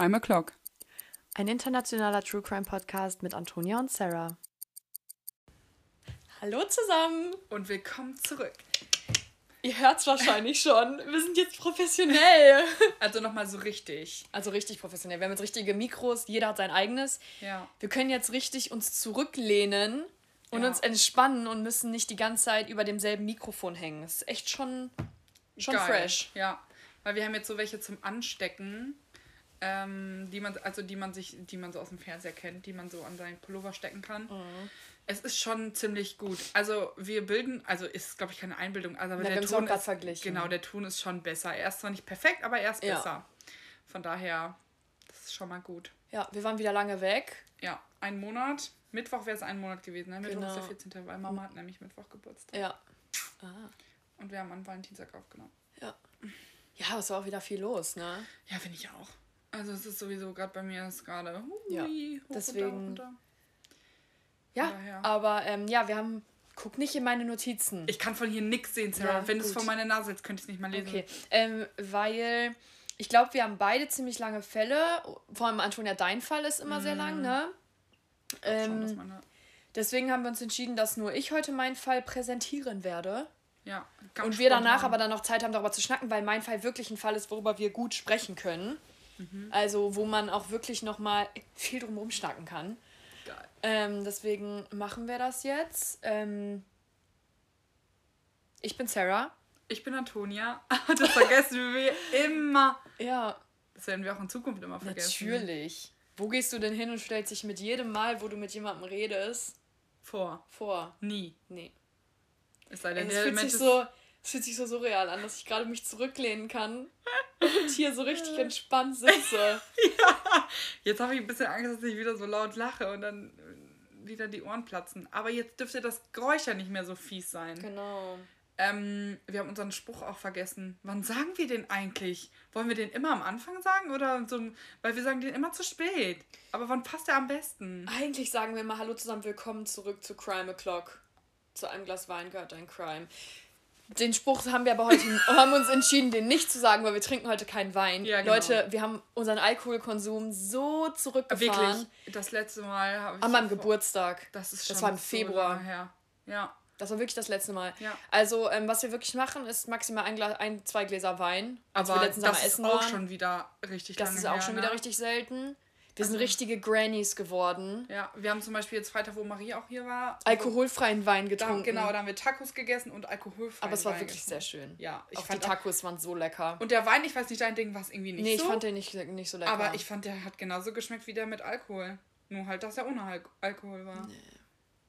Crime O'Clock. Ein internationaler True Crime Podcast mit Antonia und Sarah. Hallo zusammen! Und willkommen zurück. Ihr hört es wahrscheinlich schon. Wir sind jetzt professionell. Also nochmal so richtig. Also richtig professionell. Wir haben jetzt richtige Mikros, jeder hat sein eigenes. Ja. Wir können jetzt richtig uns zurücklehnen und Ja. uns entspannen und müssen nicht die ganze Zeit über demselben Mikrofon hängen. Das ist echt schon, schon Geil. fresh. Ja. Weil wir haben jetzt so welche zum Anstecken, ähm, die man, also die man sich, die man so aus dem Fernseher kennt, die man so an seinen Pullover stecken kann. Mhm. Es ist schon ziemlich gut. Also wir bilden, also ist glaube ich keine Einbildung, also aber wir der Ton ist, verglichen. genau, der Ton ist schon besser. Er ist zwar nicht perfekt, aber er ist Ja. besser. Von daher, das ist schon mal gut. Ja, wir waren wieder lange weg. Ja, ein Monat. Mittwoch wäre es ein Monat gewesen. Ne? Mittwoch ist Genau. der 14. Weil Mama hat nämlich Mittwoch Geburtstag. Ja. Ah. Und wir haben an Valentinstag aufgenommen. Ja. Ja, es war auch wieder viel los, ne? Ja, finde ich auch. Also es ist sowieso gerade bei mir ist gerade Ja, deswegen- runter, runter. Ja, aber ähm, ja, wir haben. Guck nicht in meine Notizen. Ich kann von hier nichts sehen, Sarah. Ja, Wenn du es vor meiner Nase jetzt könnte ich es nicht mal lesen. Okay, ähm, weil ich glaube, wir haben beide ziemlich lange Fälle. Vor allem Antonia, dein Fall ist immer sehr lang, ne? Schon, dass Ähm, meine, deswegen haben wir uns entschieden, dass nur ich heute meinen Fall präsentieren werde. ja, ganz Und wir danach spontan. aber dann noch Zeit haben, darüber zu schnacken, weil mein Fall wirklich ein Fall ist, worüber wir gut sprechen können. Mhm. Also, wo man auch wirklich nochmal viel drumherum schnacken kann. Geil. Ähm, deswegen machen wir das jetzt. Ähm, ich bin Sarah. Ich bin Antonia. Das vergessen wir immer. Ja, Das werden wir auch in Zukunft immer vergessen. Natürlich. Wo gehst du denn hin und stellst dich mit jedem Mal, wo du mit jemandem redest, Vor. vor? Nie. Nee. Es sei denn, Es der fühlt, sich so, es fühlt sich so surreal an, dass ich gerade mich zurücklehnen kann und hier so richtig entspannt sitze. Jetzt habe ich ein bisschen Angst, dass ich wieder so laut lache und dann äh, wieder die Ohren platzen. Aber jetzt dürfte das Geräusch ja nicht mehr so fies sein. Genau. Ähm, wir haben unseren Spruch auch vergessen. Wann sagen wir den eigentlich? Wollen wir den immer am Anfang sagen oder so? Weil wir sagen den immer zu spät. Aber wann passt der am besten? Eigentlich sagen wir mal Hallo zusammen, willkommen zurück zu Crime O'Clock. Zu einem Glas Wein gehört ein Crime. Den Spruch haben wir aber heute, haben uns entschieden, den nicht zu sagen, weil wir trinken heute keinen Wein. Ja, genau. Leute, wir haben unseren Alkoholkonsum so zurückgefahren. Wirklich, das letzte Mal habe ich. An meinem vor- Geburtstag. Das ist Das schon war im so Februar. her. Ja. Das war wirklich das letzte Mal. Ja. Also, ähm, was wir wirklich machen, ist maximal ein, Glas, ein zwei Gläser Wein. Aber wir letztens das ist essen auch waren. schon wieder richtig das lange ist auch her, schon ne? wieder richtig selten. Wir sind Also- richtige Grannies geworden. Ja, wir haben zum Beispiel jetzt Freitag, wo Marie auch hier war. Alkoholfreien Wein Da, getrunken. genau, da haben wir Tacos gegessen und alkoholfreien Aber es war Wein wirklich getrunken. sehr schön. Ja, ich auch fand die auch- Tacos waren so lecker. Und der Wein, ich weiß nicht, dein Ding war es irgendwie nicht nee, so. ich fand den nicht, nicht so lecker. aber ich fand, der hat genauso geschmeckt wie der mit Alkohol. Nur halt, dass er ohne Al Alkohol war.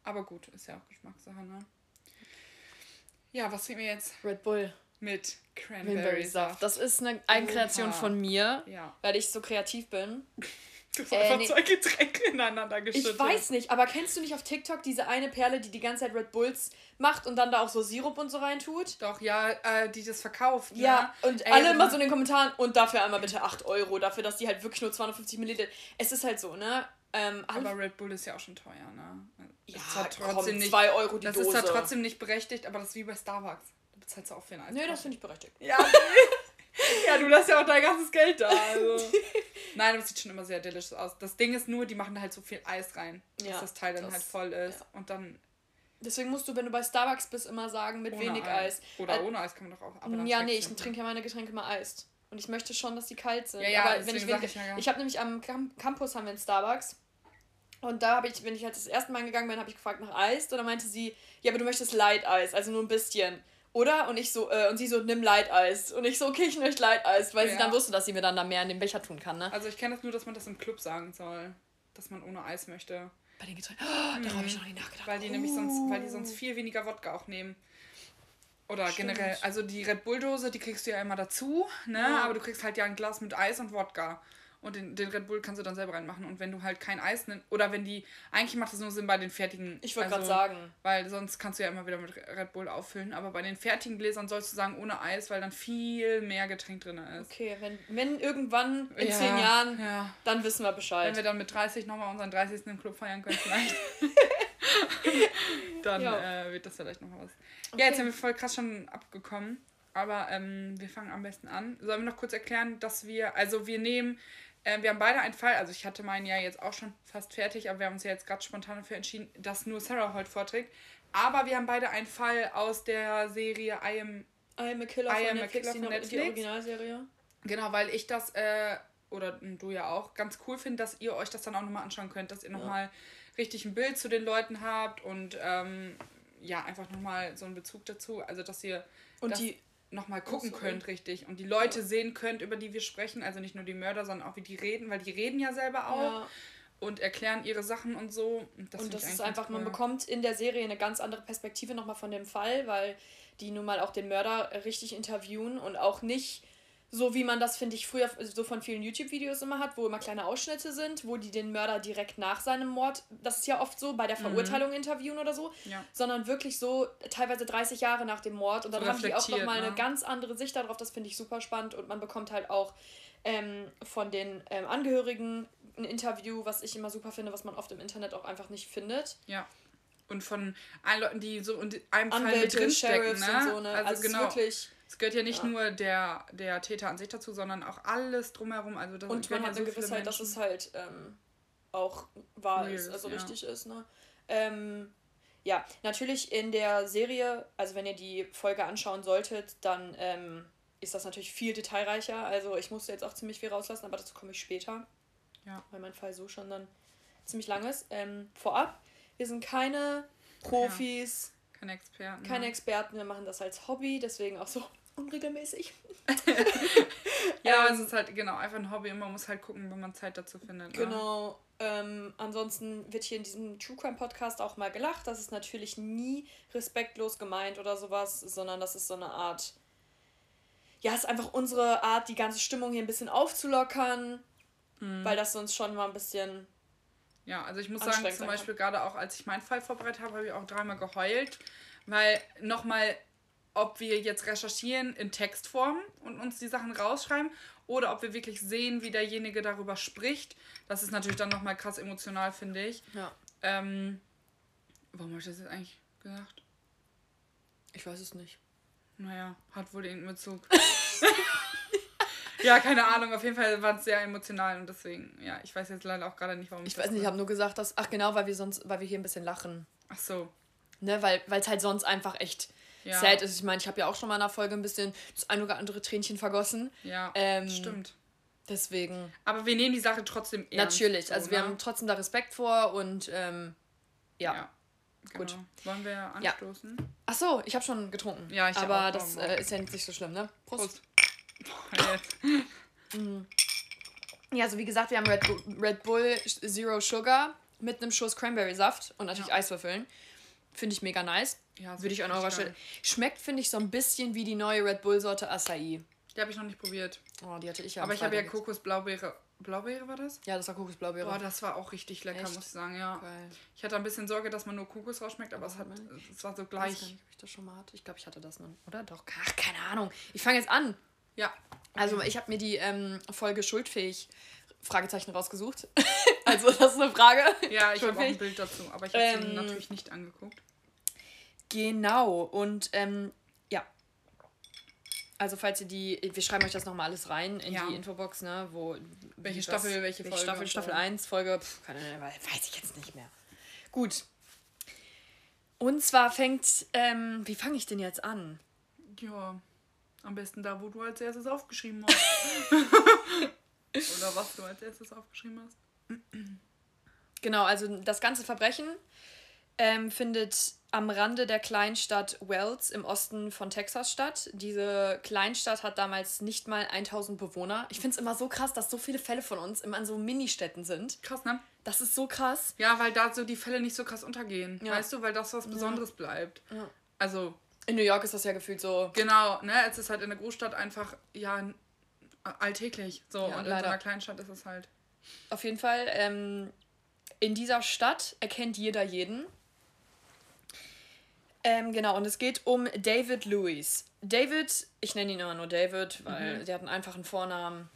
Aber gut, ist ja auch Geschmackssache, ne? Ja, was trinken wir jetzt Red Bull, mit Cranberry Cranberry-Saft? Saft. Das ist eine Eigenkreation von mir, Ja. weil ich so kreativ bin. Du hast Äh, einfach nee. zwei Getränke ineinander geschüttet. Ich weiß nicht, aber kennst du nicht auf TikTok diese eine Perle, die die ganze Zeit Red Bulls macht und dann da auch so Sirup und so reintut? Doch, ja, äh, die das verkauft. Ja, ne? und Ey, alle du- immer so in den Kommentaren und dafür einmal bitte 8 Euro, dafür, dass die halt wirklich nur 250 Milliliter. Es ist halt so, ne? Ähm, Aber Red Bull ist ja auch schon teuer, ne? ja, ist zwar komm, trotzdem nicht, 2 Euro die das Dose. ist ja trotzdem nicht berechtigt, aber das ist wie bei Starbucks. Du bezahlst ja auch für ein Eis. Nee, das finde ich berechtigt. Ja, ja, du lässt ja auch dein ganzes Geld da. Also. Nein, aber es sieht schon immer sehr delicious aus. Das Ding ist nur, die machen da halt so viel Eis rein, dass Ja, das Teil dann das- halt voll ist. ja. Und dann Deswegen musst du, wenn du bei Starbucks bist, immer sagen, mit wenig Eis. Oder Äh, ohne Eis kann man doch auch. Aber ja, nee, ich trinke ja meine Getränke mal eist. Und ich möchte schon, dass die kalt sind. Ja, ja, aber wenn ich, wenig, ich ja, ich habe nämlich am Cam Campus haben wir einen Starbucks. Und da habe ich, wenn ich halt das erste Mal gegangen bin, habe ich gefragt nach Eis. Und dann meinte sie, ja, aber du möchtest Light Eis, also nur ein bisschen. Oder? Und ich so, äh, und sie so, nimm Light Eis. Und ich so, okay, ich möchte Light Eis, weil sie Ja. dann wusste, dass sie mir dann da mehr in den Becher tun kann, ne? Also ich kenne das nur, dass man das im Club sagen soll. Dass man ohne Eis möchte. Bei den Getränken. Oh, darauf habe ich noch nicht nachgedacht. Weil die nämlich sonst, weil die sonst viel weniger Wodka auch nehmen. Oder Stimmt. generell, also die Red Bull-Dose, die kriegst du ja immer dazu, ne? Ja. Aber du kriegst halt ja ein Glas mit Eis und Wodka. Und den, den Red Bull kannst du dann selber reinmachen. Und wenn du halt kein Eis nimmst, oder wenn die, eigentlich macht das nur Sinn bei den fertigen. Ich wollte also, gerade sagen. Weil sonst kannst du ja immer wieder mit Red Bull auffüllen. Aber bei den fertigen Gläsern sollst du sagen, ohne Eis, weil dann viel mehr Getränk drin ist. Okay, wenn, wenn irgendwann in Ja, zehn Jahren, Ja. dann wissen wir Bescheid. Wenn wir dann mit 30 nochmal unseren 30. im Club feiern können, vielleicht. dann Ja. äh, wird das vielleicht noch was. Okay. Ja, jetzt sind wir voll krass schon abgekommen. Aber ähm, wir fangen am besten an. Sollen wir noch kurz erklären, dass wir, also wir nehmen wir haben beide einen Fall, also ich hatte meinen ja jetzt auch schon fast fertig, aber wir haben uns ja jetzt gerade spontan dafür entschieden, dass nur Sarah heute vorträgt. Aber wir haben beide einen Fall aus der Serie I Am, I Am a Killer I von Am a Netflix, Killer die, von noch- die Netflix. Originalserie. Genau, weil ich das, äh, oder du ja auch, ganz cool finde, dass ihr euch das dann auch nochmal anschauen könnt, dass ihr nochmal richtig ein Bild zu den Leuten habt und ähm, ja, einfach nochmal so einen Bezug dazu. Also, dass ihr Und das die- nochmal gucken könnt, richtig. Und die Leute sehen könnt, über die wir sprechen. Also nicht nur die Mörder, sondern auch wie die reden, weil die reden ja selber auch Ja. und erklären ihre Sachen und so. Und das, und das ist einfach, ganz man cool. bekommt in der Serie eine ganz andere Perspektive nochmal von dem Fall, weil die nun mal auch den Mörder richtig interviewen und auch nicht so, wie man das, finde ich, früher so von vielen YouTube-Videos immer hat, wo immer kleine Ausschnitte sind, wo die den Mörder direkt nach seinem Mord, das ist ja oft so, bei der Verurteilung interviewen oder so, Mhm. Ja. sondern wirklich so teilweise 30 Jahre nach dem Mord und dann So haben die auch nochmal eine ne? ganz andere Sicht darauf, das finde ich super spannend und man bekommt halt auch ähm, von den ähm, Angehörigen ein Interview, was ich immer super finde, was man oft im Internet auch einfach nicht findet. Ja. Und von allen Leuten, die so in einem Fall mit Anwälte, drinstecken. Sheriffs Ne? so, ne? Also, Also, genau. wirklich. Es gehört ja nicht Ja. nur der, der Täter an sich dazu, sondern auch alles drumherum. Also das Und man hat ja eine so viele Gewissheit, dass es halt ähm, auch wahr Real ist, also ja. richtig ist, ne? Ähm, ja, natürlich in der Serie, also wenn ihr die Folge anschauen solltet, dann ähm, ist das natürlich viel detailreicher. Also ich musste jetzt auch ziemlich viel rauslassen, aber dazu komme ich später. Ja. Weil mein Fall so schon dann ziemlich lang ist. Ähm, vorab, wir sind keine Profis, Keine Experten. keine ne? Experten, wir machen das als Hobby, deswegen auch so unregelmäßig. Ja, Ähm, es ist halt genau einfach ein Hobby und man muss halt gucken, wenn man Zeit dazu findet. Ne? Genau. Ähm, ansonsten wird hier in diesem True Crime Podcast auch mal gelacht. Das ist natürlich nie respektlos gemeint oder sowas, sondern das ist so eine Art. Ja, es ist einfach unsere Art, die ganze Stimmung hier ein bisschen aufzulockern, Mhm. weil das sonst schon mal ein bisschen. Ja, also ich muss sagen, zum Beispiel gerade auch, als ich meinen Fall vorbereitet habe, habe ich auch dreimal geheult, weil nochmal, ob wir jetzt recherchieren in Textform und uns die Sachen rausschreiben oder ob wir wirklich sehen, wie derjenige darüber spricht, das ist natürlich dann nochmal krass emotional, finde ich. Ja. Ähm, warum habe ich das jetzt eigentlich gesagt? Ich weiß es nicht. Naja, hat wohl irgendeinen Bezug. ja, keine Ahnung, auf jeden Fall war es sehr emotional und deswegen, ja, ich weiß jetzt leider auch gerade nicht, warum Ich das weiß nicht, ich habe nur gesagt, dass. Ach genau, weil wir sonst, weil wir hier ein bisschen lachen. Ach so. Ne, weil es halt sonst einfach echt Ja. sad ist. Ich meine, ich habe ja auch schon mal in einer Folge ein bisschen das ein oder andere Tränchen vergossen. Ja, Ähm, stimmt. Deswegen. Aber wir nehmen die Sache trotzdem ernst. Natürlich, so, also wir ne? haben trotzdem da Respekt vor und ähm, ja. Ja. Gut. Genau. Wollen wir Ja. anstoßen? Ach so, ich habe schon getrunken. Ja, ich Aber auch. das Oh, äh, ist ja nicht so schlimm, ne? Prost. Prost. Jetzt. Ja, also wie gesagt, wir haben Red Bull, Red Bull Zero Sugar mit einem Schuss Cranberry Saft und natürlich Ja. Eiswürfeln. Finde ich mega nice. Ja, Würde ich an eurer. Stelle. Schmeckt, finde ich, so ein bisschen wie die neue Red Bull Sorte Acai. Die habe ich noch nicht probiert. Oh, die hatte ich ja. Aber ich habe ja Freitag jetzt. Kokos Blaubeere. War das? Ja, das war Kokosblaubeere. Boah, das war auch richtig lecker, Echt? muss ich sagen, ja. Geil. Ich hatte ein bisschen Sorge, dass man nur Kokos rausschmeckt, aber es, hat, es war so Ich weiß gar gleich. nicht, ob ich das schon mal hatte. Ich glaube, ich hatte das noch. Oder doch? Ach, keine Ahnung. Ich fange jetzt an. Ja. Also ich habe mir die ähm, Folge schuldfähig Fragezeichen rausgesucht. also das ist eine Frage. Ja, ich habe auch ein. Bild dazu, aber ich habe sie Ähm, natürlich nicht angeguckt. Genau. Und ähm, ja. Also falls ihr die, wir schreiben euch das nochmal alles rein in Ja. die Infobox, ne, wo Welche Staffel, welche Folge Staffel. Staffel 1, Folge, pf, keine weiß ich jetzt nicht mehr. Gut. Und zwar fängt, ähm, wie fange ich denn jetzt an? Ja. Am besten da, wo du als erstes aufgeschrieben hast. Oder was du als erstes aufgeschrieben hast. Genau, also das ganze Verbrechen ähm, findet am Rande der Kleinstadt Wells im Osten von Texas statt. Diese Kleinstadt hat damals nicht mal 1000 Bewohner. Ich finde es immer so krass, dass so viele Fälle von uns immer in so Ministädten sind. Krass, ne? Das ist so krass. Ja, weil da so die Fälle nicht so krass untergehen. Ja. Weißt du, weil das was Besonderes bleibt. Ja. Also, In New York ist das ja gefühlt so. genau, ne? Es ist halt in der Großstadt einfach, ja, alltäglich. So, Ja, und in so leider. einer Kleinstadt ist es halt. Auf jeden Fall, ähm, in dieser Stadt erkennt jeder jeden. Ähm, genau, und es geht um David Lewis. David, ich nenne ihn immer nur David, weil der hat einen einfachen Vornamen.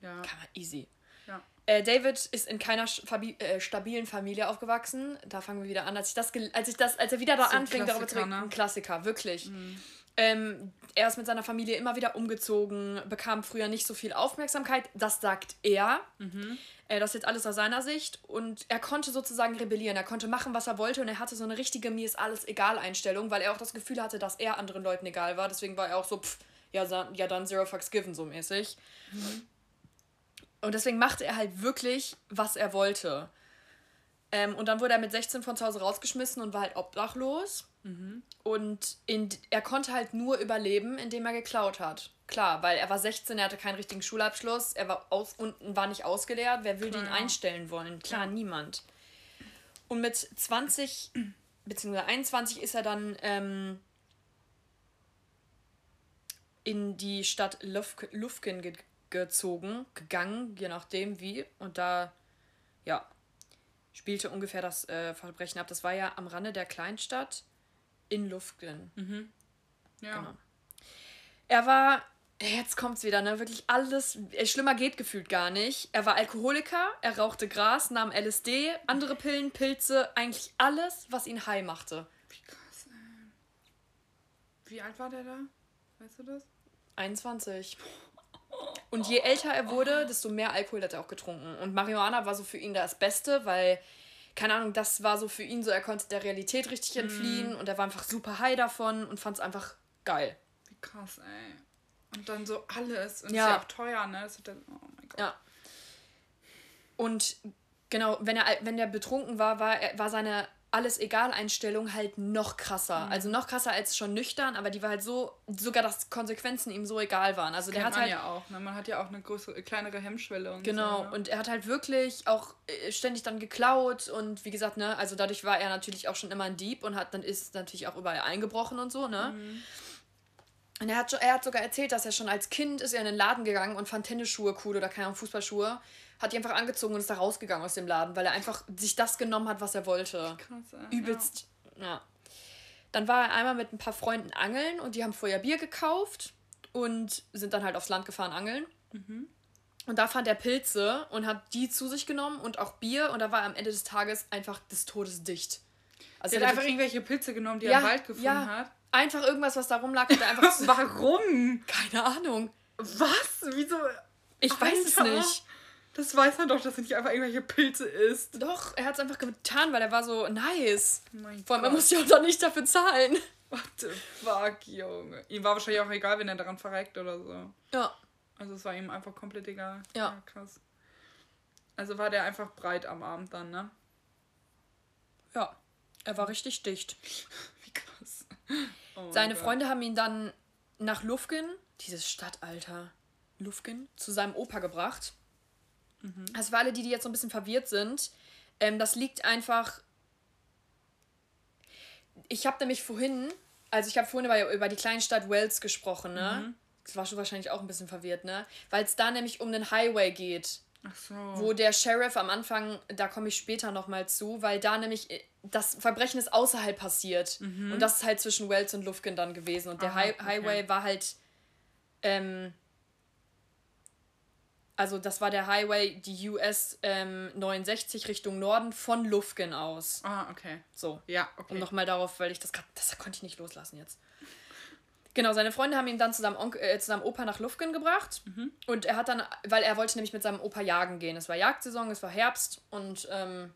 Ja. Kann man easy. Ja. Äh, David ist in keiner äh, stabilen Familie aufgewachsen. Da fangen wir wieder an. Als ich das, als ich das, als er wieder da So anfing, darüber zu reden, ne? ein Klassiker, wirklich. Ähm, er ist mit seiner Familie immer wieder umgezogen, bekam früher nicht so viel Aufmerksamkeit. Das sagt er. Äh, das ist jetzt alles aus seiner Sicht. Und er konnte sozusagen rebellieren. Er konnte machen, was er wollte. Und er hatte so eine richtige Mir ist alles egal Einstellung, weil er auch das Gefühl hatte, dass er anderen Leuten egal war. Deswegen war er auch so, pff, ja, ja dann Zero Fucks Given so mäßig. Und deswegen machte er halt wirklich, was er wollte. Ähm, und dann wurde er mit 16 von zu Hause rausgeschmissen und war halt obdachlos. Und in, er konnte halt nur überleben, indem er geklaut hat. Klar, weil er war 16, er hatte keinen richtigen Schulabschluss, er war aus unten war nicht ausgelehrt. Wer würde ihn einstellen wollen? Klar, niemand. Und mit 20 bzw. 21 ist er dann ähm, in die Stadt Lufk Lufkin ge gezogen, gegangen, je nachdem wie. Und da, ja, spielte ungefähr das äh, Verbrechen ab. Das war ja am Rande der Kleinstadt in Lufkin. Ja. Genau. Er war, jetzt kommt's wieder, ne? Wirklich alles, äh, schlimmer geht gefühlt gar nicht. Er war Alkoholiker, er rauchte Gras, nahm LSD, andere Pillen, Pilze, eigentlich alles, was ihn high machte. Wie krass, ey. Wie alt war der da? Weißt du das? 21. Und je älter er wurde, desto mehr Alkohol hat er auch getrunken. Und Marihuana war so für ihn das Beste, weil, keine Ahnung, das war so für ihn so, er konnte der Realität richtig entfliehen und er war einfach super high davon und fand es einfach geil. Wie krass, ey. Und dann so alles. Und Ja. ist ja auch teuer, ne? Das hat dann, oh mein Gott. Ja. Und genau, wenn er wenn der betrunken war, war, er- war seine alles egal Einstellung halt noch krasser. Mhm. Also noch krasser als schon nüchtern, aber die war halt so, sogar dass Konsequenzen ihm so egal waren. Also der hat man halt ja auch, ne? Man hat ja auch eine größere, kleinere Hemmschwelle und Genau, so. ne? und er hat halt wirklich auch äh, ständig dann geklaut und wie gesagt, ne, also dadurch war er natürlich auch schon immer ein Dieb und hat dann ist natürlich auch überall eingebrochen und so, ne? Mhm. Und er hat, er hat sogar erzählt, dass er schon als Kind ist er in den Laden gegangen und fand Tennisschuhe cool oder keine Ahnung, Fußballschuhe, hat die einfach angezogen und ist da rausgegangen aus dem Laden, weil er einfach sich das genommen hat, was er wollte. Krass, ey. Übelst, ja. Dann war er einmal mit ein paar Freunden angeln und die haben vorher Bier gekauft und sind dann halt aufs Land gefahren angeln. Und da fand er Pilze und hat die zu sich genommen und auch Bier und da war er am Ende des Tages einfach des Todes dicht. Also Ja. Er hat einfach irgendwelche Pilze genommen, die er im Wald gefunden ja, hat. Einfach irgendwas, was da rumlag, er einfach. zu- Warum? Keine Ahnung. Was? Wieso? Ich weiß es Alter. nicht. Das weiß man doch, dass er nicht einfach irgendwelche Pilze isst. Doch, er hat es einfach getan, weil er war so nice. Mein Vor allem, er Gott. muss ja auch dann nicht dafür zahlen. What the fuck, Junge. Ihm war wahrscheinlich auch egal, wenn er daran verreckt oder so. Ja. Also es war ihm einfach komplett egal. Ja. krass. Also war der einfach breit am Abend dann, ne? Ja. Er war richtig dicht. Wie krass. Oh Seine. Freunde haben ihn dann nach Lufkin, dieses Stadtalter, Lufkin, zu seinem Opa gebracht. Also für alle, die, die jetzt so ein bisschen verwirrt sind, ähm, das liegt einfach. Ich habe nämlich vorhin, also ich habe vorhin über, über die Kleinstadt Wales gesprochen, ne? Das war schon wahrscheinlich auch ein bisschen verwirrt, ne? Weil es da nämlich um den Highway geht Ach so. wo der Sheriff am Anfang, da komme ich später nochmal zu, weil da nämlich äh, das Verbrechen ist außerhalb passiert. Und das ist halt zwischen Wales und Lufkin dann gewesen. Und der Aha, Hi okay. Highway war halt, ähm, also das war der Highway, die US ähm, 69 Richtung Norden von Lufkin aus. Ah, okay. So. Ja, okay. Und nochmal darauf, weil ich das gerade, das konnte ich nicht loslassen jetzt. Genau, seine Freunde haben ihn dann zu seinem, Onkel, äh, zu seinem Opa nach Lufkin gebracht. Und er hat dann, weil er wollte nämlich mit seinem Opa jagen gehen. Es war Jagdsaison, es war Herbst und ähm,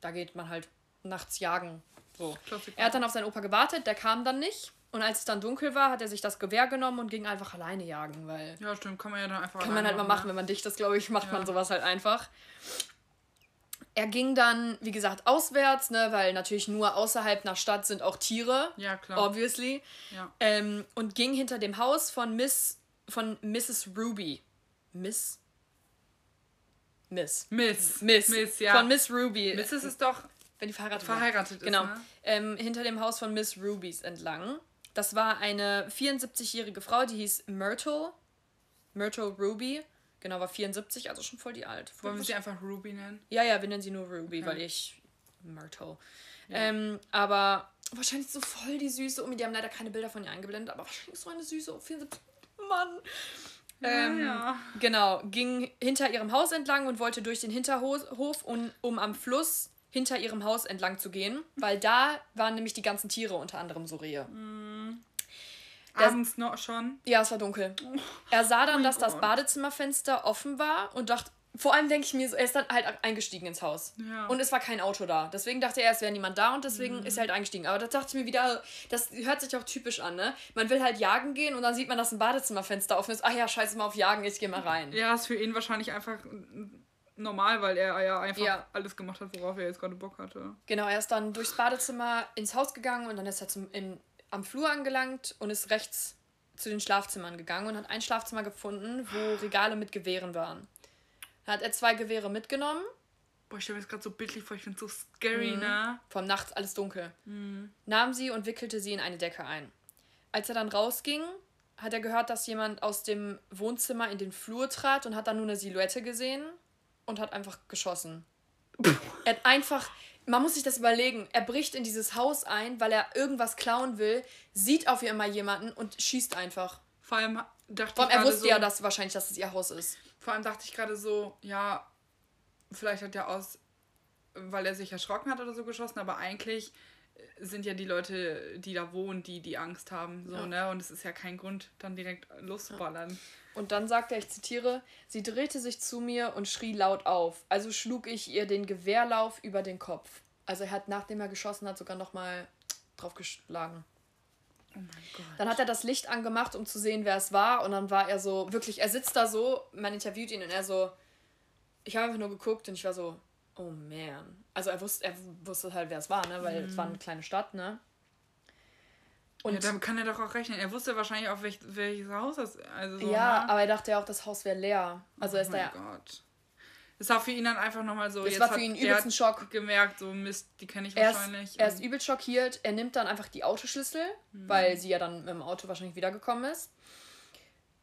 da geht man halt nachts jagen. So. Klassiker. Er hat dann auf seinen Opa gewartet, der kam dann nicht. Und als es dann dunkel war, hat er sich das Gewehr genommen und ging einfach alleine jagen, weil ja, stimmt. Kann man ja dann einfach kann man halt mal machen, wenn man dicht ist, glaube ich, macht Ja. man sowas halt einfach. Er ging dann, wie gesagt, auswärts, ne, weil natürlich nur außerhalb nach Stadt sind auch Tiere, Ne? Ja, klar. obviously. Ja. Ähm, und ging hinter dem Haus von Miss, von Mrs. Ruby. Miss? Miss. Miss. Miss. Miss, ja. Von Miss Ruby. Mrs. ist doch wenn die verheiratet verheiratet Genau. ist, ne? Ähm, hinter dem Haus von Miss Rubys entlang. Das war eine 74-jährige Frau, die hieß Myrtle. Myrtle Ruby. Genau, war 74, also schon voll die alt. Wollen wir sie einfach Ruby nennen? Ja, ja, wir nennen sie nur Ruby, Okay. weil ich Myrtle. Ähm, aber wahrscheinlich so voll die Süße Omi. Die haben leider keine Bilder von ihr eingeblendet, aber wahrscheinlich so eine süße Omi. 74. Mann. Ähm, ja. Genau, ging hinter ihrem Haus entlang und wollte durch den Hinterhof, um, um am Fluss hinter ihrem Haus entlang zu gehen, weil da waren nämlich die ganzen Tiere, unter anderem so Rehe. Der- Abends noch schon. Ja, es war dunkel. Er sah dann, dass das Gott. Badezimmerfenster offen war und dachte, vor allem denke ich mir, so, er ist dann halt eingestiegen ins Haus. Ja. Und es war kein Auto da. Deswegen dachte er, es wäre niemand da und deswegen Mhm. ist er halt eingestiegen. Aber da dachte ich mir wieder, das hört sich auch typisch an, ne? Man will halt jagen gehen und dann sieht man, dass ein Badezimmerfenster offen ist. Ach ja, scheiße mal auf Jagen, ich gehe mal rein. Ja, ist für ihn wahrscheinlich einfach normal, weil er ja einfach Ja. alles gemacht hat, worauf er jetzt gerade Bock hatte. Genau, er ist dann durchs Badezimmer ins Haus gegangen und dann ist er zum, in, am Flur angelangt und ist rechts zu den Schlafzimmern gegangen und hat ein Schlafzimmer gefunden, wo Regale mit Gewehren waren. Dann hat er zwei Gewehre mitgenommen, Boah, ich stelle mir das gerade so bildlich vor, ich finde so scary, Mhm. ne? vom Nachts alles dunkel, Mhm. nahm sie und wickelte sie in eine Decke ein. Als er dann rausging, hat er gehört, dass jemand aus dem Wohnzimmer in den Flur trat und hat dann nur eine Silhouette gesehen und hat einfach geschossen. er hat einfach, man muss sich das überlegen, er bricht in dieses Haus ein, weil er irgendwas klauen will, sieht auf einmal jemanden und schießt einfach. Vor allem dachte Vor allem, ich er wusste so, ja dass wahrscheinlich, dass es ihr Haus ist. Vor allem dachte ich gerade so, ja, vielleicht hat er aus, weil er sich erschrocken hat oder so geschossen, aber eigentlich sind ja die Leute, die da wohnen, die die Angst haben, so, Ja. ne? Und es ist ja kein Grund, dann direkt loszuballern. Und dann sagte er, ich zitiere, sie drehte sich zu mir und schrie laut auf. Also schlug ich ihr den Gewehrlauf über den Kopf. Also er hat, nachdem er geschossen hat, sogar nochmal drauf geschlagen. Oh mein Gott. Dann hat er das Licht angemacht, um zu sehen, wer es war. Und dann war er so, wirklich, er sitzt da so, man interviewt ihn und er so, ich habe einfach nur geguckt und ich war so, oh man. Also er wusste, er wusste halt, wer es war, ne? Weil es war eine kleine Stadt, ne? Und ja, damit kann er doch auch rechnen. Er wusste wahrscheinlich auch, welch, welches Haus das also so, ja, ne? aber er dachte ja auch, das Haus wäre leer. Also oh ist mein ja. Gott. Das war für ihn dann einfach nochmal so. Das jetzt war für hat- ihn er übelst ein Schock. gemerkt, so Mist, die kenne ich Er ist, wahrscheinlich. er ist übel schockiert. Er nimmt dann einfach die Autoschlüssel, Mhm. weil sie ja dann mit dem Auto wahrscheinlich wiedergekommen ist.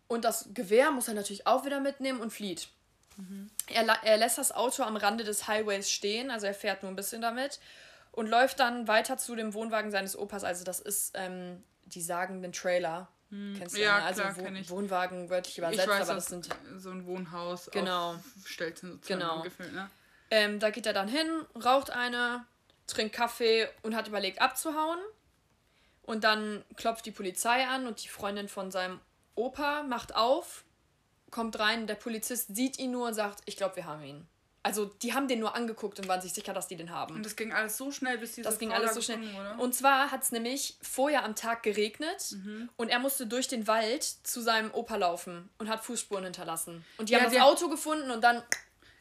Und das Gewehr muss er natürlich auch wieder mitnehmen und flieht. Mhm. Er, er lässt das Auto am Rande des Highways stehen, also er fährt nur ein bisschen damit und läuft dann weiter zu dem Wohnwagen seines Opas. Also das ist die die sagenden Trailer. Kennst du. Ja, ne? Also klar, Wo ich. Wohnwagen wörtlich übersetzt, ich weiß, aber das das sind so ein Wohnhaus Genau. sozusagen Genau. gefühlt, ne? Ähm, da geht er dann hin, raucht eine, trinkt Kaffee und hat überlegt abzuhauen. Und dann klopft die Polizei an und die Freundin von seinem Opa macht auf, kommt rein, der Polizist sieht ihn nur und sagt, ich glaube, wir haben ihn. Also die haben den nur angeguckt und waren sich sicher, dass die den haben. Und das ging alles so schnell, bis diese Das ging Frau alles so schnell. wurde. Und zwar hat es nämlich vorher am Tag geregnet Mhm. und er musste durch den Wald zu seinem Opa laufen und hat Fußspuren hinterlassen. Und die Ja, haben das Auto gefunden und dann,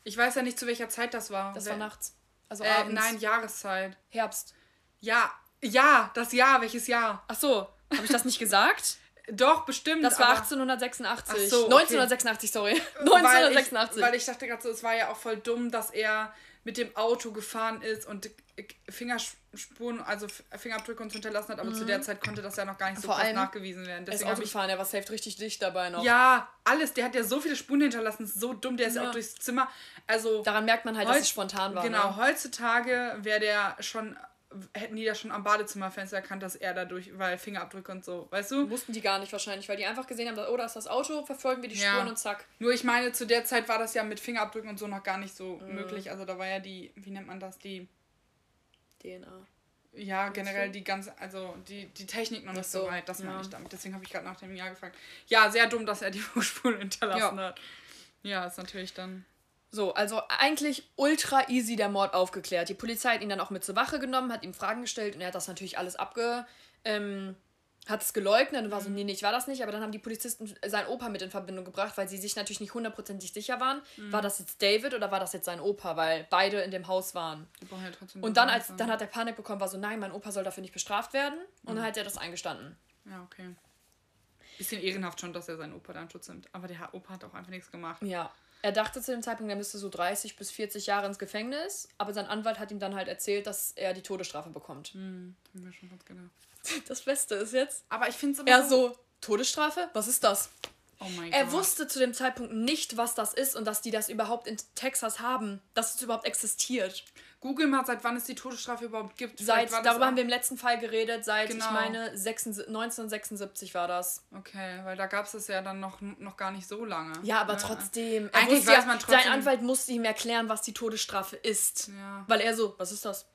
Ich weiß ja nicht, zu welcher Zeit das war. das Wer- war nachts. Also Äh, abends. nein, Jahreszeit. Herbst. Ja, ja, das Jahr, welches Jahr? Ach so, habe ich das nicht gesagt? Doch, bestimmt. Das war aber- 1886. Ach so, okay. 1986, sorry. Weil 1986. ich, weil ich dachte gerade so, es war ja auch voll dumm, dass er mit dem Auto gefahren ist und Fingerspuren, also Fingerabdrücke uns hinterlassen hat, aber zu der Zeit konnte das ja noch gar nicht so Mhm. Vor allem, nachgewiesen werden. er ist Deswegen Auto gefahren, er war safe richtig dicht dabei noch. Ja, alles. Der hat ja so viele Spuren hinterlassen. ist So dumm. Der ist ja auch durchs Zimmer. Also. Daran merkt man halt, dass es spontan war. Genau. Ne? Heutzutage wäre der schon. Hätten die ja schon am Badezimmerfenster erkannt, dass er dadurch, weil Fingerabdrücke und so, weißt du? Mussten die gar nicht wahrscheinlich, weil die einfach gesehen haben, oh, da ist das Auto, verfolgen wir die Ja. Spuren und zack. Nur ich meine, zu der Zeit war das ja mit Fingerabdrücken und so noch gar nicht so Mhm. möglich. Also da war ja die, wie nennt man das, die, DNA. ja, generell die ganze, also die, die Technik noch nicht so, so weit. Das meine ja. ich damit. Deswegen habe ich gerade nach dem Jahr gefragt. Ja, sehr dumm, dass er die Spuren hinterlassen Ja. hat. Ja, ist natürlich dann. So, also eigentlich ultra easy der Mord aufgeklärt. Die Polizei hat ihn dann auch mit zur Wache genommen, hat ihm Fragen gestellt und er hat das natürlich alles abge... Ähm, hat es geleugnet und war so, Mhm. nee, nee, ich war das nicht. Aber dann haben die Polizisten seinen Opa mit in Verbindung gebracht, weil sie sich natürlich nicht hundertprozentig sicher waren, Mhm. war das jetzt David oder war das jetzt sein Opa, weil beide in dem Haus waren. Ja trotzdem Und dann, als, dann hat er Panik bekommen, war so, nein, mein Opa soll dafür nicht bestraft werden. Und Mhm. dann hat er das eingestanden. Ja, okay. Bisschen ehrenhaft schon, dass er seinen Opa da in Schutz nimmt. Aber der Opa hat auch einfach nichts gemacht. Ja. Er dachte zu dem Zeitpunkt, er müsste so 30 bis 40 Jahre ins Gefängnis, aber sein Anwalt hat ihm dann halt erzählt, dass er die Todesstrafe bekommt. Hm, mir schon fast gedacht. Das Beste ist jetzt, Aber ich finde es er so, Todesstrafe? Was ist das? Oh mein Er Gott. wusste zu dem Zeitpunkt nicht, was das ist und dass die das überhaupt in Texas haben, dass es überhaupt existiert. Google mal, seit wann es die Todesstrafe überhaupt gibt. Seit, darüber haben wir im letzten Fall geredet, seit, Genau. ich meine, 76 1976 war das. Okay, weil da gab es es ja dann noch, noch gar nicht so lange. Ja, aber Ne? trotzdem. Er Eigentlich weiß ja, man trotzdem- Sein Anwalt musste ihm erklären, was die Todesstrafe ist. Ja. Weil er so, was ist das?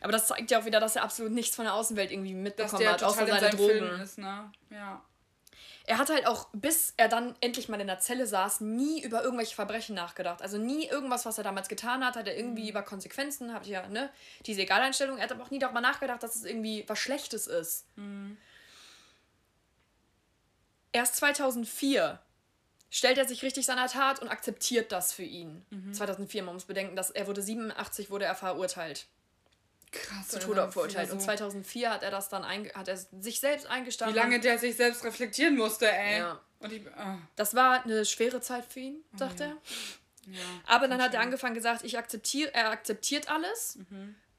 Aber das zeigt ja auch wieder, dass er absolut nichts von der Außenwelt irgendwie mitbekommen hat, außer seine Drogen. Film ist, ne? Ja. Er hat halt auch, bis er dann endlich mal in der Zelle saß, nie über irgendwelche Verbrechen nachgedacht. Also nie irgendwas, was er damals getan hat, hat er irgendwie über Konsequenzen, hat ja, ne, diese Egaleinstellung. Er hat aber auch nie darüber nachgedacht, dass es irgendwie was Schlechtes ist. Erst 2004 stellt er sich richtig seiner Tat und akzeptiert das für ihn. 2004, man muss bedenken, dass er wurde 87, wurde er verurteilt. Krass. Zu Tode verurteilt. ist Und so- 2004 hat er das dann, einge hat er sich selbst Wie eingestanden. lange der sich selbst reflektieren musste, ey. Ja. Und ich, ah, Das war eine schwere Zeit für ihn, sagt ja. er. ja. Aber dann hat er angefangen gesagt, ich akzeptiere, er akzeptiert alles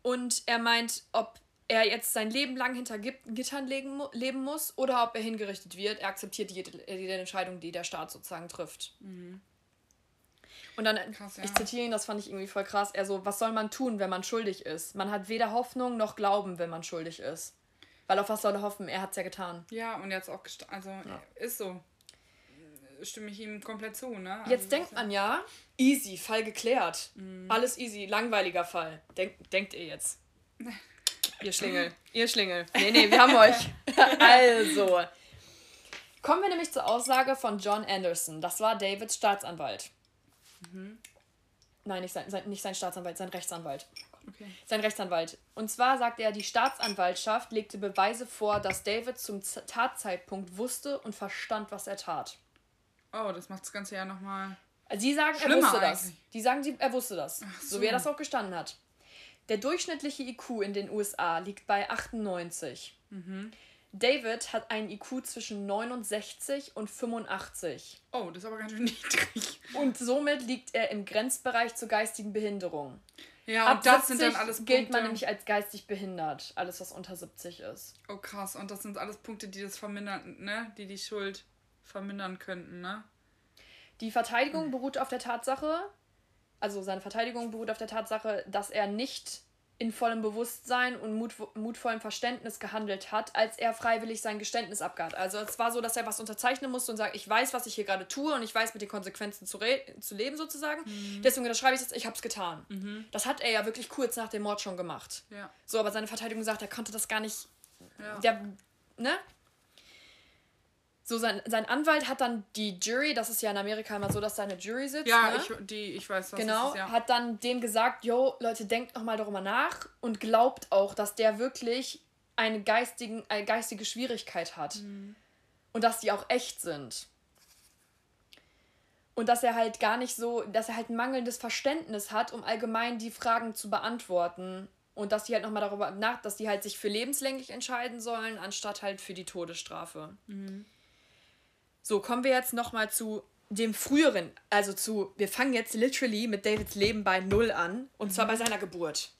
und er meint, ob er jetzt sein Leben lang hinter Gittern legen, leben muss oder ob er hingerichtet wird. Er akzeptiert jede, jede Entscheidung, die der Staat sozusagen trifft. Und dann, Krass, ja. ich zitiere ihn, das fand ich irgendwie voll krass. Er so, was soll man tun, wenn man schuldig ist? Man hat weder Hoffnung noch Glauben, wenn man schuldig ist. Weil auf was soll er hoffen? Er hat es ja getan. Ja, und jetzt auch, gesta- also ist so. Stimme ich ihm komplett zu, ne? Also, Jetzt denkt ja- man ja, easy, Fall geklärt. Alles easy, langweiliger Fall. Denk, denkt ihr jetzt. Ihr Schlingel. Ihr Schlingel. Nee, nee, wir haben euch. also. Kommen wir nämlich zur Aussage von John Anderson. Das war Davids Staatsanwalt. Nein, nicht sein, sein, nicht sein Staatsanwalt, sein Rechtsanwalt. Okay. Sein Rechtsanwalt. Und zwar sagt er, die Staatsanwaltschaft legte Beweise vor, dass David zum Z Tatzeitpunkt wusste und verstand, was er tat. Oh, das macht das Ganze ja nochmal. Sie sagen, er wusste das. eigentlich. Die sagen, er wusste das. so. so. wie er das auch gestanden hat. Der durchschnittliche IQ in den USA liegt bei 98. Mhm. David hat einen IQ zwischen 69 und 85. Oh, das ist aber ganz schön niedrig. Und somit liegt er im Grenzbereich zur geistigen Behinderung. Ja, Ab und das sind 70 dann alles Punkte. gilt man nämlich als geistig behindert. Alles, was unter 70 ist. Oh, krass. Und das sind alles Punkte, die das vermindern, ne? Die die Schuld vermindern könnten, ne? Die Verteidigung beruht auf der Tatsache, also seine Verteidigung beruht auf der Tatsache, dass er nicht in vollem Bewusstsein und mut, mutvollem Verständnis gehandelt hat, als er freiwillig sein Geständnis abgab. Also es war so, dass er was unterzeichnen musste und sagt, ich weiß, was ich hier gerade tue und ich weiß mit den Konsequenzen zu, zu leben sozusagen. Deswegen unterschreibe ich jetzt, ich habe es getan. Das hat er ja wirklich kurz nach dem Mord schon gemacht. Ja. So, aber seine Verteidigung sagt, er konnte das gar nicht Ja. der, ne? So, sein, sein Anwalt hat dann die Jury, das ist ja in Amerika immer so, dass da eine Jury sitzt. Ja, ne? ich, die, ich weiß, was genau, ist, ja. hat dann dem gesagt, yo, Leute, denkt nochmal darüber nach und glaubt auch, dass der wirklich eine, geistigen, eine geistige Schwierigkeit hat. Mhm. Und dass die auch echt sind. Und dass er halt gar nicht so, dass er halt ein mangelndes Verständnis hat, um allgemein die Fragen zu beantworten. Und dass die halt nochmal darüber nach, dass die halt sich für lebenslänglich entscheiden sollen, anstatt halt für die Todesstrafe. So, kommen wir jetzt nochmal zu dem früheren, also zu, wir fangen jetzt literally mit Davids Leben bei Null an, und zwar bei seiner Geburt.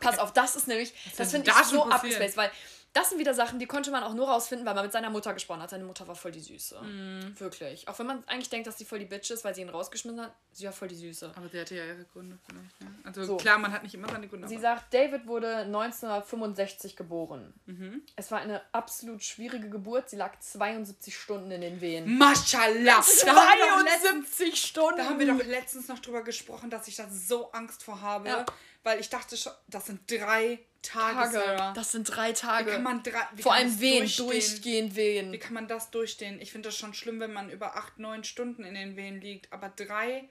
Pass auf, das ist nämlich, das ist finde ich so abgespaced, weil das sind wieder Sachen, die konnte man auch nur rausfinden, weil man mit seiner Mutter gesprochen hat. Seine Mutter war voll die Süße. Mhm. Wirklich. Auch wenn man eigentlich denkt, dass sie voll die Bitch ist, weil sie ihn rausgeschmissen hat, sie war voll die Süße. Aber der hatte ja ihre Gründe vielleicht, ne? Also So. klar, man hat nicht immer seine Gründe. Sie sagt, David wurde 1965 geboren. Mhm. Es war eine absolut schwierige Geburt. Sie lag 72 Stunden in den Wehen. Maschallah! Da haben, wir doch letztens, 72 Stunden! da haben wir doch letztens noch drüber gesprochen, dass ich da so Angst vor habe. Ja. Weil ich dachte schon, das sind drei Tage, Tage. Das sind drei Wie Tage. kann man drei, wie Vor allem Wehen, durchstehen? durchgehend Wehen. Wie kann man das durchstehen? Ich finde das schon schlimm, wenn man über acht, neun Stunden in den Wehen liegt. Aber drei.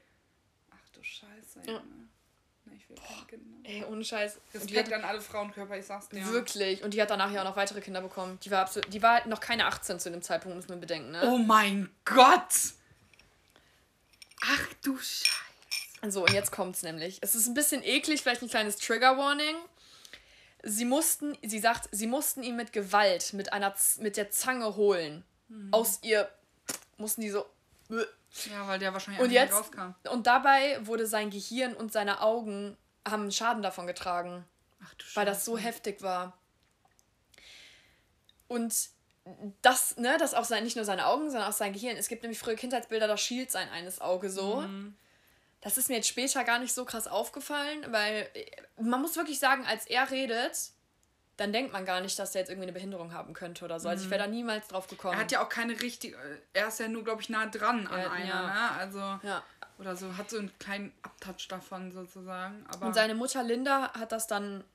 Ach du Scheiße. Ja. Ja. Ne, ich will kein Kind. Ne? Ey, ohne Scheiß. Respekt hat, an alle Frauenkörper, ich sag's dir. Wirklich. Und die hat danach ja auch noch weitere Kinder bekommen. Die war absolut, die war halt noch keine 18 zu dem Zeitpunkt, muss man bedenken, ne? Oh mein Gott! Ach du Scheiße. So, und jetzt kommt's nämlich. Es ist ein bisschen eklig, vielleicht ein kleines Trigger Warning. Sie mussten, sie sagt, sie mussten ihn mit Gewalt, mit einer, Z- mit der Zange holen. Aus ihr, mussten die so. Ja, weil der wahrscheinlich Und jetzt, rauskam. und dabei wurde sein Gehirn und seine Augen haben Schaden davon getragen. Ach du Scheiße. weil das so heftig war. Und das, ne, das auch sein, nicht nur seine Augen, sondern auch sein Gehirn. Es gibt nämlich frühe Kindheitsbilder, da schielt sein eines Auge so. Das ist mir jetzt später gar nicht so krass aufgefallen, weil äh, man muss wirklich sagen, als er redet, dann denkt man gar nicht, dass der jetzt irgendwie eine Behinderung haben könnte oder so. Also ich wäre da niemals drauf gekommen. Er hat ja auch keine richtige. Er ist ja nur, glaube ich, nah dran an Ja, einer, ja. ne? Also. ja. Oder so, hat so einen kleinen Abtouch davon sozusagen. Aber Und seine Mutter Linda hat das dann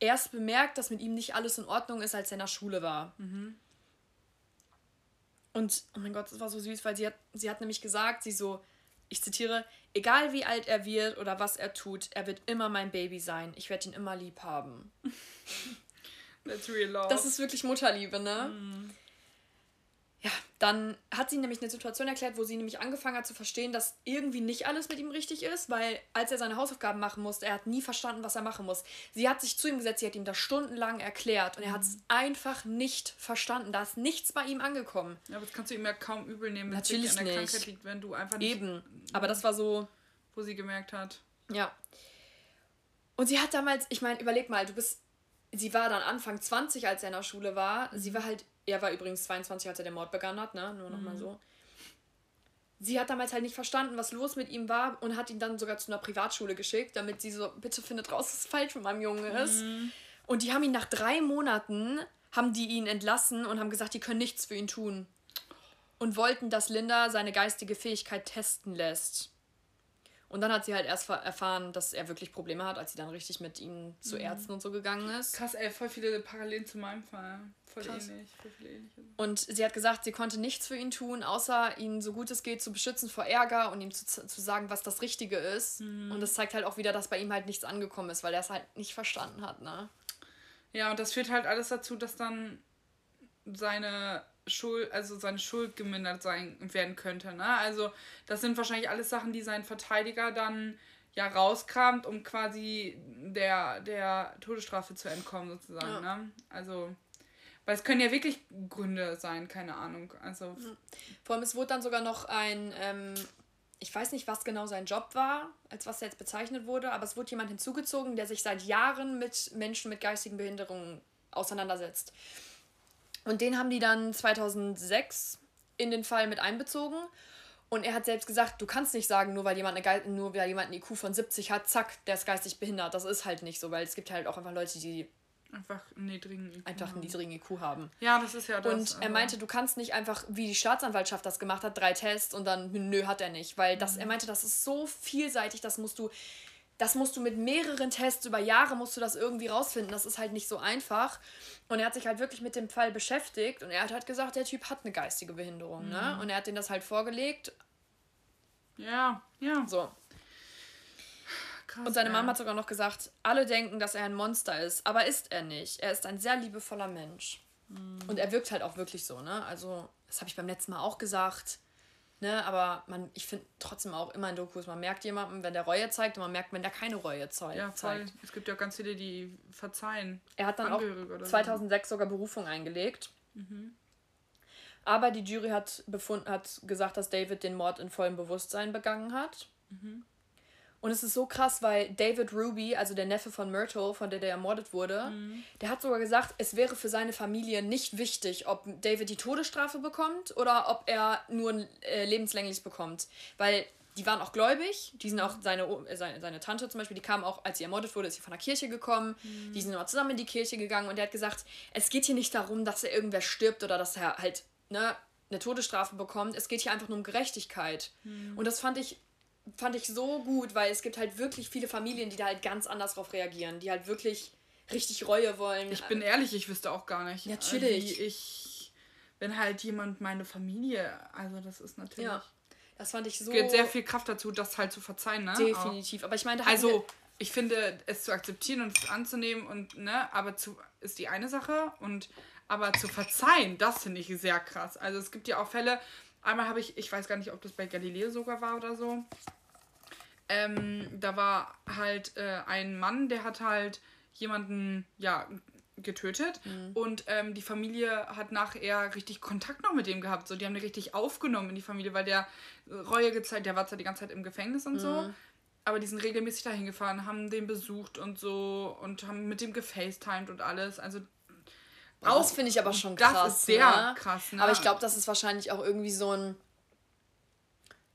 erst bemerkt, dass mit ihm nicht alles in Ordnung ist, als er in der Schule war. Mhm. Und, oh mein Gott, das war so süß, weil sie hat, sie hat nämlich gesagt, sie so, ich zitiere, egal wie alt er wird oder was er tut, er wird immer mein Baby sein. Ich werde ihn immer lieb haben. That's real love. Das ist wirklich Mutterliebe, ne? Ja, dann hat sie nämlich eine Situation erklärt, wo sie nämlich angefangen hat zu verstehen, dass irgendwie nicht alles mit ihm richtig ist, weil als er seine Hausaufgaben machen musste, er hat nie verstanden, was er machen muss. Sie hat sich zu ihm gesetzt, sie hat ihm das stundenlang erklärt und er hat es einfach nicht verstanden. Da ist nichts bei ihm angekommen. Ja, aber das kannst du ihm ja kaum übel nehmen, wenn es Natürlich wirklich an der nicht. Krankheit liegt, wenn du einfach nicht, Eben. Aber das war so, wo sie gemerkt hat. Ja. Und sie hat damals, ich meine, überleg mal, du bist, sie war dann Anfang 20, als er in der Schule war. Sie war halt, er war übrigens 22, als er den Mord begangen hat, ne? Nur nochmal so. Sie hat damals halt nicht verstanden, was los mit ihm war und hat ihn dann sogar zu einer Privatschule geschickt, damit sie so, bitte findet raus, was falsch mit meinem Jungen ist. Und die haben ihn nach drei Monaten, haben die ihn entlassen und haben gesagt, die können nichts für ihn tun. Und wollten, dass Linda seine geistige Fähigkeit testen lässt. Und dann hat sie halt erst erfahren, dass er wirklich Probleme hat, als sie dann richtig mit ihm zu Ärzten und so gegangen ist. Krass, ey, voll viele Parallelen zu meinem Fall. Voll Krass. ähnlich, voll viele ähnliche. Und sie hat gesagt, sie konnte nichts für ihn tun, außer ihn so gut es geht zu beschützen vor Ärger und ihm zu, zu sagen, was das Richtige ist. Und das zeigt halt auch wieder, dass bei ihm halt nichts angekommen ist, weil er es halt nicht verstanden hat, ne? Ja, und das führt halt alles dazu, dass dann seine Schuld, also seine Schuld gemindert sein werden könnte. Ne? Also das sind wahrscheinlich alles Sachen, die sein Verteidiger dann ja rauskramt, um quasi der, der Todesstrafe zu entkommen, sozusagen. Ne? Also, weil es können ja wirklich Gründe sein, keine Ahnung. Also, Vor allem, es wurde dann sogar noch ein, ähm, ich weiß nicht, was genau sein Job war, als was er jetzt bezeichnet wurde, aber es wurde jemand hinzugezogen, der sich seit Jahren mit Menschen mit geistigen Behinderungen auseinandersetzt. Und den haben die dann 2006 in den Fall mit einbezogen. Und er hat selbst gesagt, du kannst nicht sagen, nur weil jemand, eine nur weil jemand einen IQ von 70 hat, zack, der ist geistig behindert. Das ist halt nicht so, weil es gibt halt auch einfach Leute, die einfach einen niedrigen IQ einfach einen haben. niedrigen IQ haben. Ja, das ist ja das. Und er meinte, du kannst nicht einfach, wie die Staatsanwaltschaft das gemacht hat, drei Tests und dann, nö, hat er nicht. Weil das, er meinte, das ist so vielseitig, das musst du, das musst du mit mehreren Tests über Jahre musst du das irgendwie rausfinden. Das ist halt nicht so einfach. Und er hat sich halt wirklich mit dem Fall beschäftigt und er hat halt gesagt, der Typ hat eine geistige Behinderung, ne? Und er hat denen das halt vorgelegt. Ja, ja. So. Krass, Und seine. Mama hat sogar noch gesagt, alle denken, dass er ein Monster ist, aber ist er nicht. Er ist ein sehr liebevoller Mensch. Und er wirkt halt auch wirklich so, ne? Also, das habe ich beim letzten Mal auch gesagt. Ne, aber man, ich finde trotzdem auch immer in Dokus, man merkt jemanden, wenn der Reue zeigt und man merkt, wenn der keine Reue zei Ja, voll. zeigt. Es gibt ja auch ganz viele, die verzeihen. Er hat dann Angehörige auch so. 2006 sogar Berufung eingelegt. Aber die Jury hat, befunden, hat gesagt, dass David den Mord in vollem Bewusstsein begangen hat. Und es ist so krass, weil David Ruby, also der Neffe von Myrtle, von der der ermordet wurde, der hat sogar gesagt, es wäre für seine Familie nicht wichtig, ob David die Todesstrafe bekommt oder ob er nur äh, lebenslänglich bekommt. Weil die waren auch gläubig, die sind auch seine, O- äh, seine, seine Tante zum Beispiel, die kam auch, als sie ermordet wurde, ist sie von der Kirche gekommen, die sind immer zusammen in die Kirche gegangen und der hat gesagt, es geht hier nicht darum, dass er irgendwer stirbt oder dass er halt ne, eine Todesstrafe bekommt, es geht hier einfach nur um Gerechtigkeit. Und das fand ich fand ich so gut, weil es gibt halt wirklich viele Familien, die da halt ganz anders drauf reagieren, die halt wirklich richtig Reue wollen. Ich bin ehrlich, ich wüsste auch gar nicht. Natürlich. Wie ich, wenn halt jemand meine Familie, also das ist natürlich. ja, das fand ich so Es gehört sehr viel Kraft dazu, das halt zu verzeihen, ne? definitiv. Aber ich meine, Also, ich finde, es zu akzeptieren und es anzunehmen und, ne, aber zu, ist die eine Sache und, aber zu verzeihen, das finde ich sehr krass. Also, es gibt ja auch Fälle, einmal habe ich, ich weiß gar nicht, ob das bei Galileo sogar war oder so, ähm, da war halt äh, ein Mann, der hat halt jemanden, ja, getötet und ähm, die Familie hat nachher richtig Kontakt noch mit dem gehabt. So, die haben den richtig aufgenommen in die Familie, weil der Reue gezeigt, der war zwar die ganze Zeit im Gefängnis und so, aber die sind regelmäßig dahin gefahren, haben den besucht und so und haben mit dem gefacetimed und alles. Also Boah, das finde ich aber schon das krass. ist sehr ne? krass, ne? Aber ich glaube, das ist wahrscheinlich auch irgendwie so ein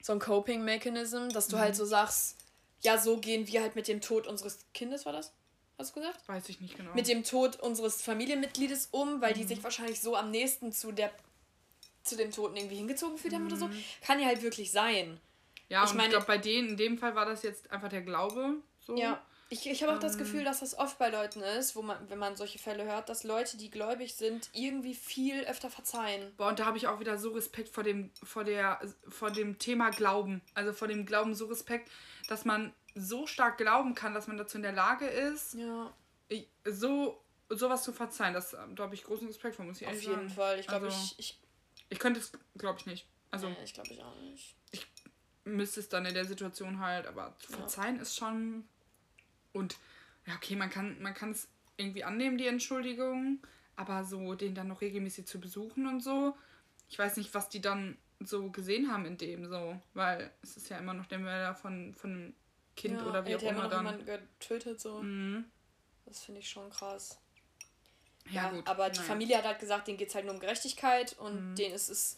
so ein Coping-Mechanism, dass du Mhm. halt so sagst, ja, so gehen wir halt mit dem Tod unseres Kindes, war das? Hast du gesagt? weiß ich nicht genau. Mit dem Tod unseres Familienmitgliedes um, weil die sich wahrscheinlich so am nächsten zu der zu dem Toten irgendwie hingezogen fühlt haben oder so. Kann ja halt wirklich sein. ja, ich und meine- ich glaube, bei denen, in dem Fall war das jetzt einfach der Glaube so. Ja. Ich, ich habe auch das Gefühl, dass das oft bei Leuten ist, wo man, wenn man solche Fälle hört, dass Leute, die gläubig sind, irgendwie viel öfter verzeihen. Boah, und da habe ich auch wieder so Respekt vor dem, vor der, vor dem Thema Glauben. Also vor dem Glauben so Respekt, dass man so stark glauben kann, dass man dazu in der Lage ist, Ja. ich, so sowas zu verzeihen. Das, da habe ich großen Respekt vor, muss ich Auf ehrlich jeden sagen. Fall. Ich glaube, Also, ich, ich, ich könnte es, glaube ich, nicht. Also nee, ich glaube ich auch nicht. müsste es dann in der Situation halt, aber zu Ja. verzeihen ist schon. Und ja, okay, man kann, man kann es irgendwie annehmen, die Entschuldigung, aber so den dann noch regelmäßig zu besuchen und so, ich weiß nicht, was die dann so gesehen haben in dem so, weil es ist ja immer noch der Mörder von, von einem Kind ja, oder wie auch immer dann. jemanden getötet, so. Mhm. Das finde ich schon krass. Ja, Ja, gut. aber die. Familie hat halt gesagt, denen geht es halt nur um Gerechtigkeit und Mhm. denen ist es.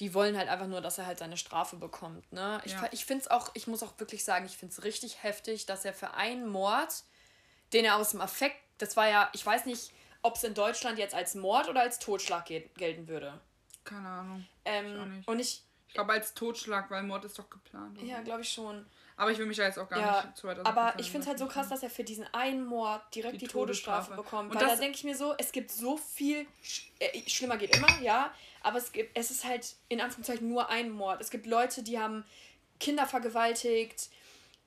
Die wollen halt einfach nur, dass er halt seine Strafe bekommt. Ne? Ich, Ja. ich finde es auch, ich muss auch wirklich sagen, ich finde es richtig heftig, dass er für einen Mord, den er aus dem Affekt, das war ja, ich weiß nicht, ob es in Deutschland jetzt als Mord oder als Totschlag gel- gelten würde. Keine Ahnung. Ähm, Ich und ich, Ich glaube als Totschlag, weil Mord ist doch geplant. oder? ja, glaube ich schon. Aber ich will mich da jetzt auch gar Ja, nicht zu weit Aber ich finde es halt so krass, dass er für diesen einen Mord direkt Die die, Todesstrafe, Todesstrafe. bekommt. Und Weil da denke ich mir so, es gibt so viel. Äh, schlimmer geht immer, ja. Aber es gibt, es ist halt in Anführungszeichen nur ein Mord. Es gibt Leute, die haben Kinder vergewaltigt,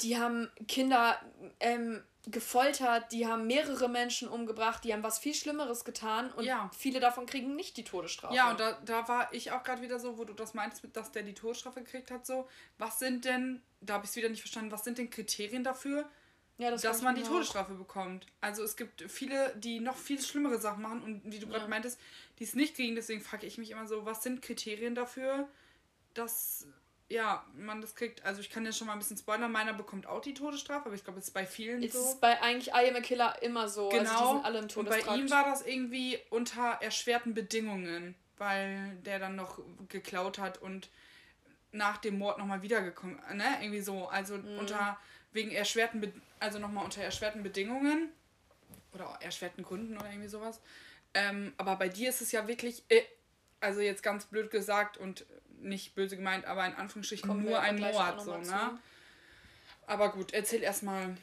die haben Kinder ähm, gefoltert, die haben mehrere Menschen umgebracht, die haben was viel Schlimmeres getan und Ja. viele davon kriegen nicht die Todesstrafe. Ja, und da, da war ich auch gerade wieder so, wo du das meinst, dass der die Todesstrafe gekriegt hat, so, was sind denn, da habe ich es wieder nicht verstanden, was sind denn Kriterien dafür, ja, das dass man die auch. Todesstrafe bekommt? Also es gibt viele, die noch viel schlimmere Sachen machen und wie du gerade Ja. meintest, die es nicht kriegen, deswegen frage ich mich immer so, was sind Kriterien dafür, dass, ja, man das kriegt. Also ich kann ja schon mal ein bisschen spoilern, meiner bekommt auch die Todesstrafe, aber ich glaube, es ist bei vielen Es so. ist bei eigentlich I Am a Killer immer so. Also die Genau. sind alle im und bei ihm war das irgendwie unter erschwerten Bedingungen, weil der dann noch geklaut hat und nach dem Mord nochmal wiedergekommen, ne? Irgendwie so. Also Mhm. unter wegen erschwerten, Be also nochmal unter erschwerten Bedingungen oder erschwerten Gründen oder irgendwie sowas. Ähm, aber bei dir ist es ja wirklich, äh, also jetzt ganz blöd gesagt und nicht böse gemeint, aber in Anführungsstrichen Kommen nur ein Mord, so, ne? Aber gut, erzähl erstmal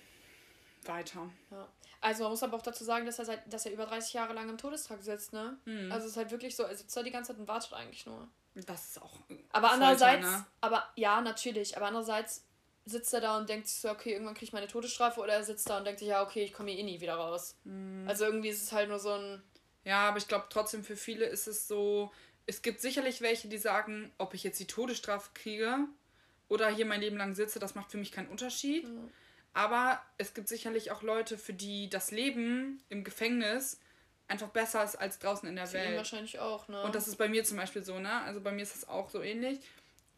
weiter. Ja. Also man muss aber auch dazu sagen, dass er seit, dass er über 30 Jahre lang im Todestrakt sitzt, ne? Mhm. Also es ist halt wirklich so, er sitzt da die ganze Zeit und wartet eigentlich nur. Das ist auch. Aber Folter, andererseits, ne? aber ja, natürlich, aber andererseits sitzt er da und denkt sich so, okay, irgendwann kriege ich meine Todesstrafe oder er sitzt da und denkt sich, ja, okay, ich komme hier eh nie wieder raus. Mhm. Also irgendwie ist es halt nur so ein, Ja, aber ich glaube trotzdem für viele ist es so, es gibt sicherlich welche, die sagen, ob ich jetzt die Todesstrafe kriege oder hier mein Leben lang sitze, das macht für mich keinen Unterschied. Mhm. Aber es gibt sicherlich auch Leute, für die das Leben im Gefängnis einfach besser ist als draußen in der für Welt. wahrscheinlich auch, ne? Und das ist bei mir zum Beispiel so, ne? Also bei mir ist das auch so ähnlich.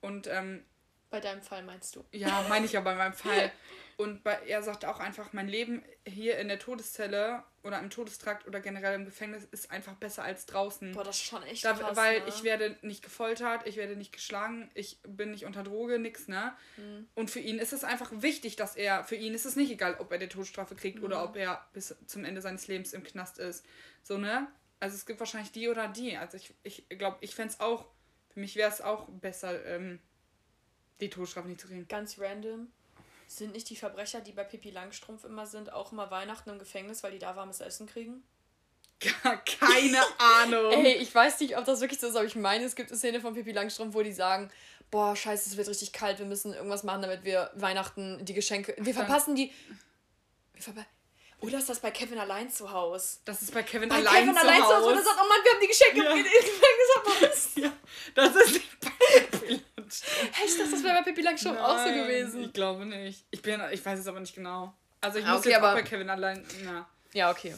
Und ähm, Bei deinem Fall meinst du. ja, meine ich ja bei meinem Fall. Und bei, er sagt auch einfach, mein Leben hier in der Todeszelle oder im Todestrakt oder generell im Gefängnis ist einfach besser als draußen. Boah, das ist schon echt Da, krass, weil ne? ich werde nicht gefoltert, ich werde nicht geschlagen, ich bin nicht unter Droge, nix, ne? Mhm. Und für ihn ist es einfach wichtig, dass er, für ihn ist es nicht egal, ob er die Todesstrafe kriegt Mhm. oder ob er bis zum Ende seines Lebens im Knast ist. So, ne? Also es gibt wahrscheinlich die oder die. Also ich glaube, ich, glaub, ich fände es auch, für mich wäre es auch besser, ähm, die Todesstrafe nicht zu kriegen. Ganz random. Sind nicht die Verbrecher, die bei Pippi Langstrumpf immer sind, auch immer Weihnachten im Gefängnis, weil die da warmes Essen kriegen? Keine Ahnung. Ey, ich weiß nicht, ob das wirklich so ist, aber ich meine, es gibt eine Szene von Pippi Langstrumpf, wo die sagen, boah, scheiße, es wird richtig kalt, wir müssen irgendwas machen, damit wir Weihnachten die Geschenke, wir verpassen die, wir verpa oder ist das bei Kevin allein zu Hause? Das ist bei Kevin Bei allein Kevin zu allein zu Hause, wo Hause. er sagt, oh Mann, wir haben die Geschenke Ja. im Gefängnis verpasst. ja, das ist nicht bei Kevin Hey, ich dachte, das wäre bei Pippi Langstrumpf auch so gewesen. Ich glaube nicht. Ich, bin, ich weiß es aber nicht genau. Also ich Ah, muss okay, jetzt auch bei Kevin allein. Na. Ja, okay.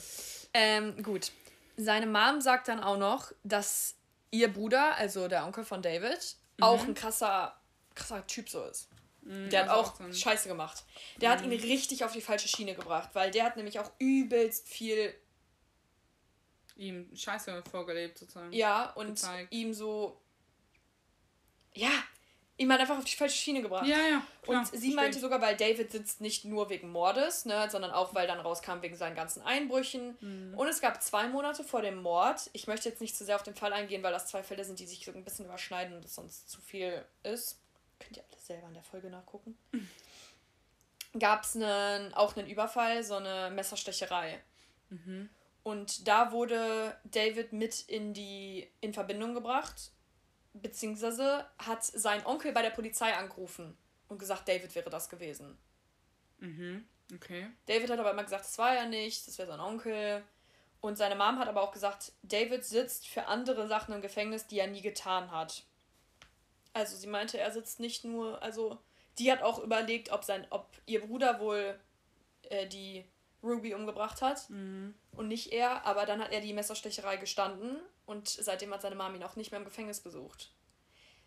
Ähm, gut. Seine Mom sagt dann auch noch, dass ihr Bruder, also der Onkel von David, auch ein krasser, krasser Typ so ist. Der hat also auch auch Scheiße gemacht. Der hat ihn richtig auf die falsche Schiene gebracht, weil der hat nämlich auch übelst viel, ihm Scheiße vorgelebt sozusagen. ja, und Gezeigt. ihm so, ja, ihm hat einfach auf die falsche Schiene gebracht. ja, ja. klar, Und sie versteh meinte sogar, weil David sitzt nicht nur wegen Mordes, ne, sondern auch, weil dann rauskam wegen seinen ganzen Einbrüchen. Mhm. Und es gab zwei Monate vor dem Mord. Ich möchte jetzt nicht zu sehr auf den Fall eingehen, weil das zwei Fälle sind, die sich so ein bisschen überschneiden und es sonst zu viel ist. Könnt ihr alles selber in der Folge nachgucken. gab es einen, auch einen Überfall, so eine Messerstecherei. Mhm. Und da wurde David mit in die in Verbindung gebracht, beziehungsweise hat sein Onkel bei der Polizei angerufen und gesagt, David wäre das gewesen. Mhm. Okay. David hat aber immer gesagt, das war er nicht, das wäre sein Onkel. Und seine Mom hat aber auch gesagt, David sitzt für andere Sachen im Gefängnis, die er nie getan hat. Also sie meinte, er sitzt nicht nur, also die hat auch überlegt, ob sein, ob ihr Bruder wohl äh, die Ruby umgebracht hat Mhm. und nicht er, aber dann hat er die Messerstecherei gestanden und seitdem hat seine Mom ihn auch nicht mehr im Gefängnis besucht.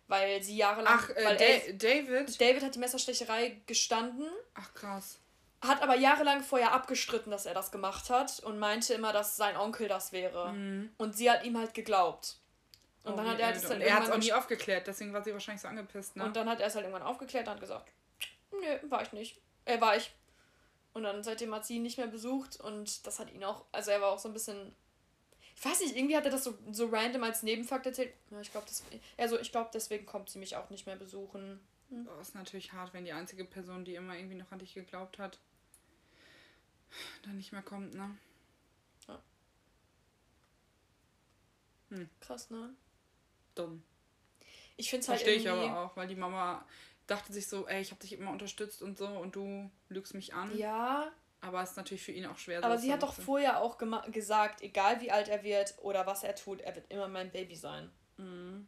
Weil sie jahrelang. Ach, äh, weil er, David? David hat die Messerstecherei gestanden, Ach, krass. hat aber jahrelang vorher abgestritten, dass er das gemacht hat und meinte immer, dass sein Onkel das wäre. Mhm. Und sie hat ihm halt geglaubt. Und Oh, dann hat er das dann Und er hat es auch irgendwann nie aufgeklärt, deswegen war sie wahrscheinlich so angepisst, ne? Und dann hat er es halt irgendwann aufgeklärt und hat gesagt, nö, war ich nicht. Äh, war ich. Und dann seitdem hat sie ihn nicht mehr besucht und das hat ihn auch, also er war auch so ein bisschen, ich weiß nicht, irgendwie hat er das so, so random als Nebenfakt erzählt. Ja, ich glaube, also ich glaube, deswegen kommt sie mich auch nicht mehr besuchen. Oh, ist natürlich hart, wenn die einzige Person, die immer irgendwie noch an dich geglaubt hat, dann nicht mehr kommt, ne? Krass, ne? Dumm. Ich finde es halt Verstehe ich aber auch, weil die Mama dachte sich so, ey, ich habe dich immer unterstützt und so und du lügst mich an. Ja, Aber es ist natürlich für ihn auch schwer. aber sie hat doch vorher auch gesagt, egal wie alt er wird oder was er tut, er wird immer mein Baby sein. Mhm.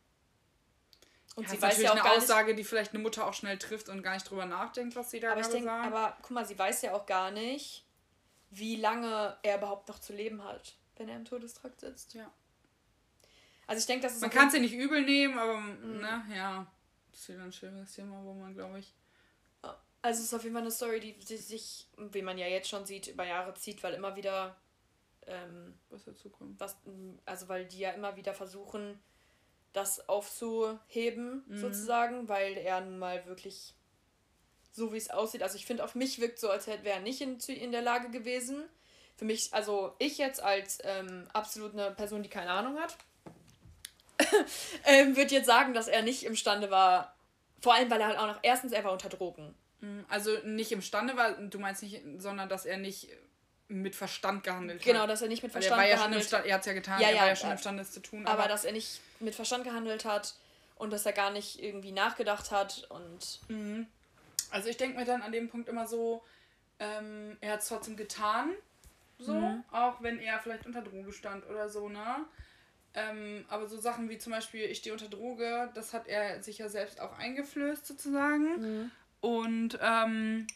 Und ja, sie weiß natürlich ja auch eine gar nicht, Aussage, die vielleicht eine Mutter auch schnell trifft und gar nicht drüber nachdenkt, was sie da Aber ich gerade sagt. aber guck mal, sie weiß ja auch gar nicht, wie lange er überhaupt noch zu leben hat, wenn er im Todestrakt sitzt. Ja. Also ich denke, das ist Man kann es ja nicht übel nehmen, aber Mhm. ne, ja. Das ist wieder ein schwieriges Thema, wo man, glaube ich. Also es ist auf jeden Fall eine Story, die, die sich, wie man ja jetzt schon sieht, über Jahre zieht, weil immer wieder ähm, was dazu kommt. was, also weil die ja immer wieder versuchen, das aufzuheben, Mhm. sozusagen, weil er nun mal wirklich so wie es aussieht. Also ich finde, auf mich wirkt so, als hätte wäre er nicht in, in der Lage gewesen. Für mich, also ich jetzt als ähm, absolut eine Person, die keine Ahnung hat, ähm, würde jetzt sagen, dass er nicht imstande war, vor allem weil er halt auch noch, erstens, er war unter Drogen. Mhm, Also nicht imstande war, du meinst nicht, sondern dass er nicht mit Verstand gehandelt Genau, hat. dass er nicht mit Verstand er war ja schon gehandelt imstande, er hat es ja getan, Ja, er ja, war ja schon äh, imstande, es zu tun. aber dass er nicht mit Verstand gehandelt hat und dass er gar nicht irgendwie nachgedacht hat und Mhm. Also ich denke mir dann an dem Punkt immer so, ähm, er hat es trotzdem getan, so, Mhm. auch wenn er vielleicht unter Droge stand oder so, ne? Ähm, aber so Sachen wie zum Beispiel, ich stehe unter Droge, das hat er sich ja selbst auch eingeflößt sozusagen. Und ähm,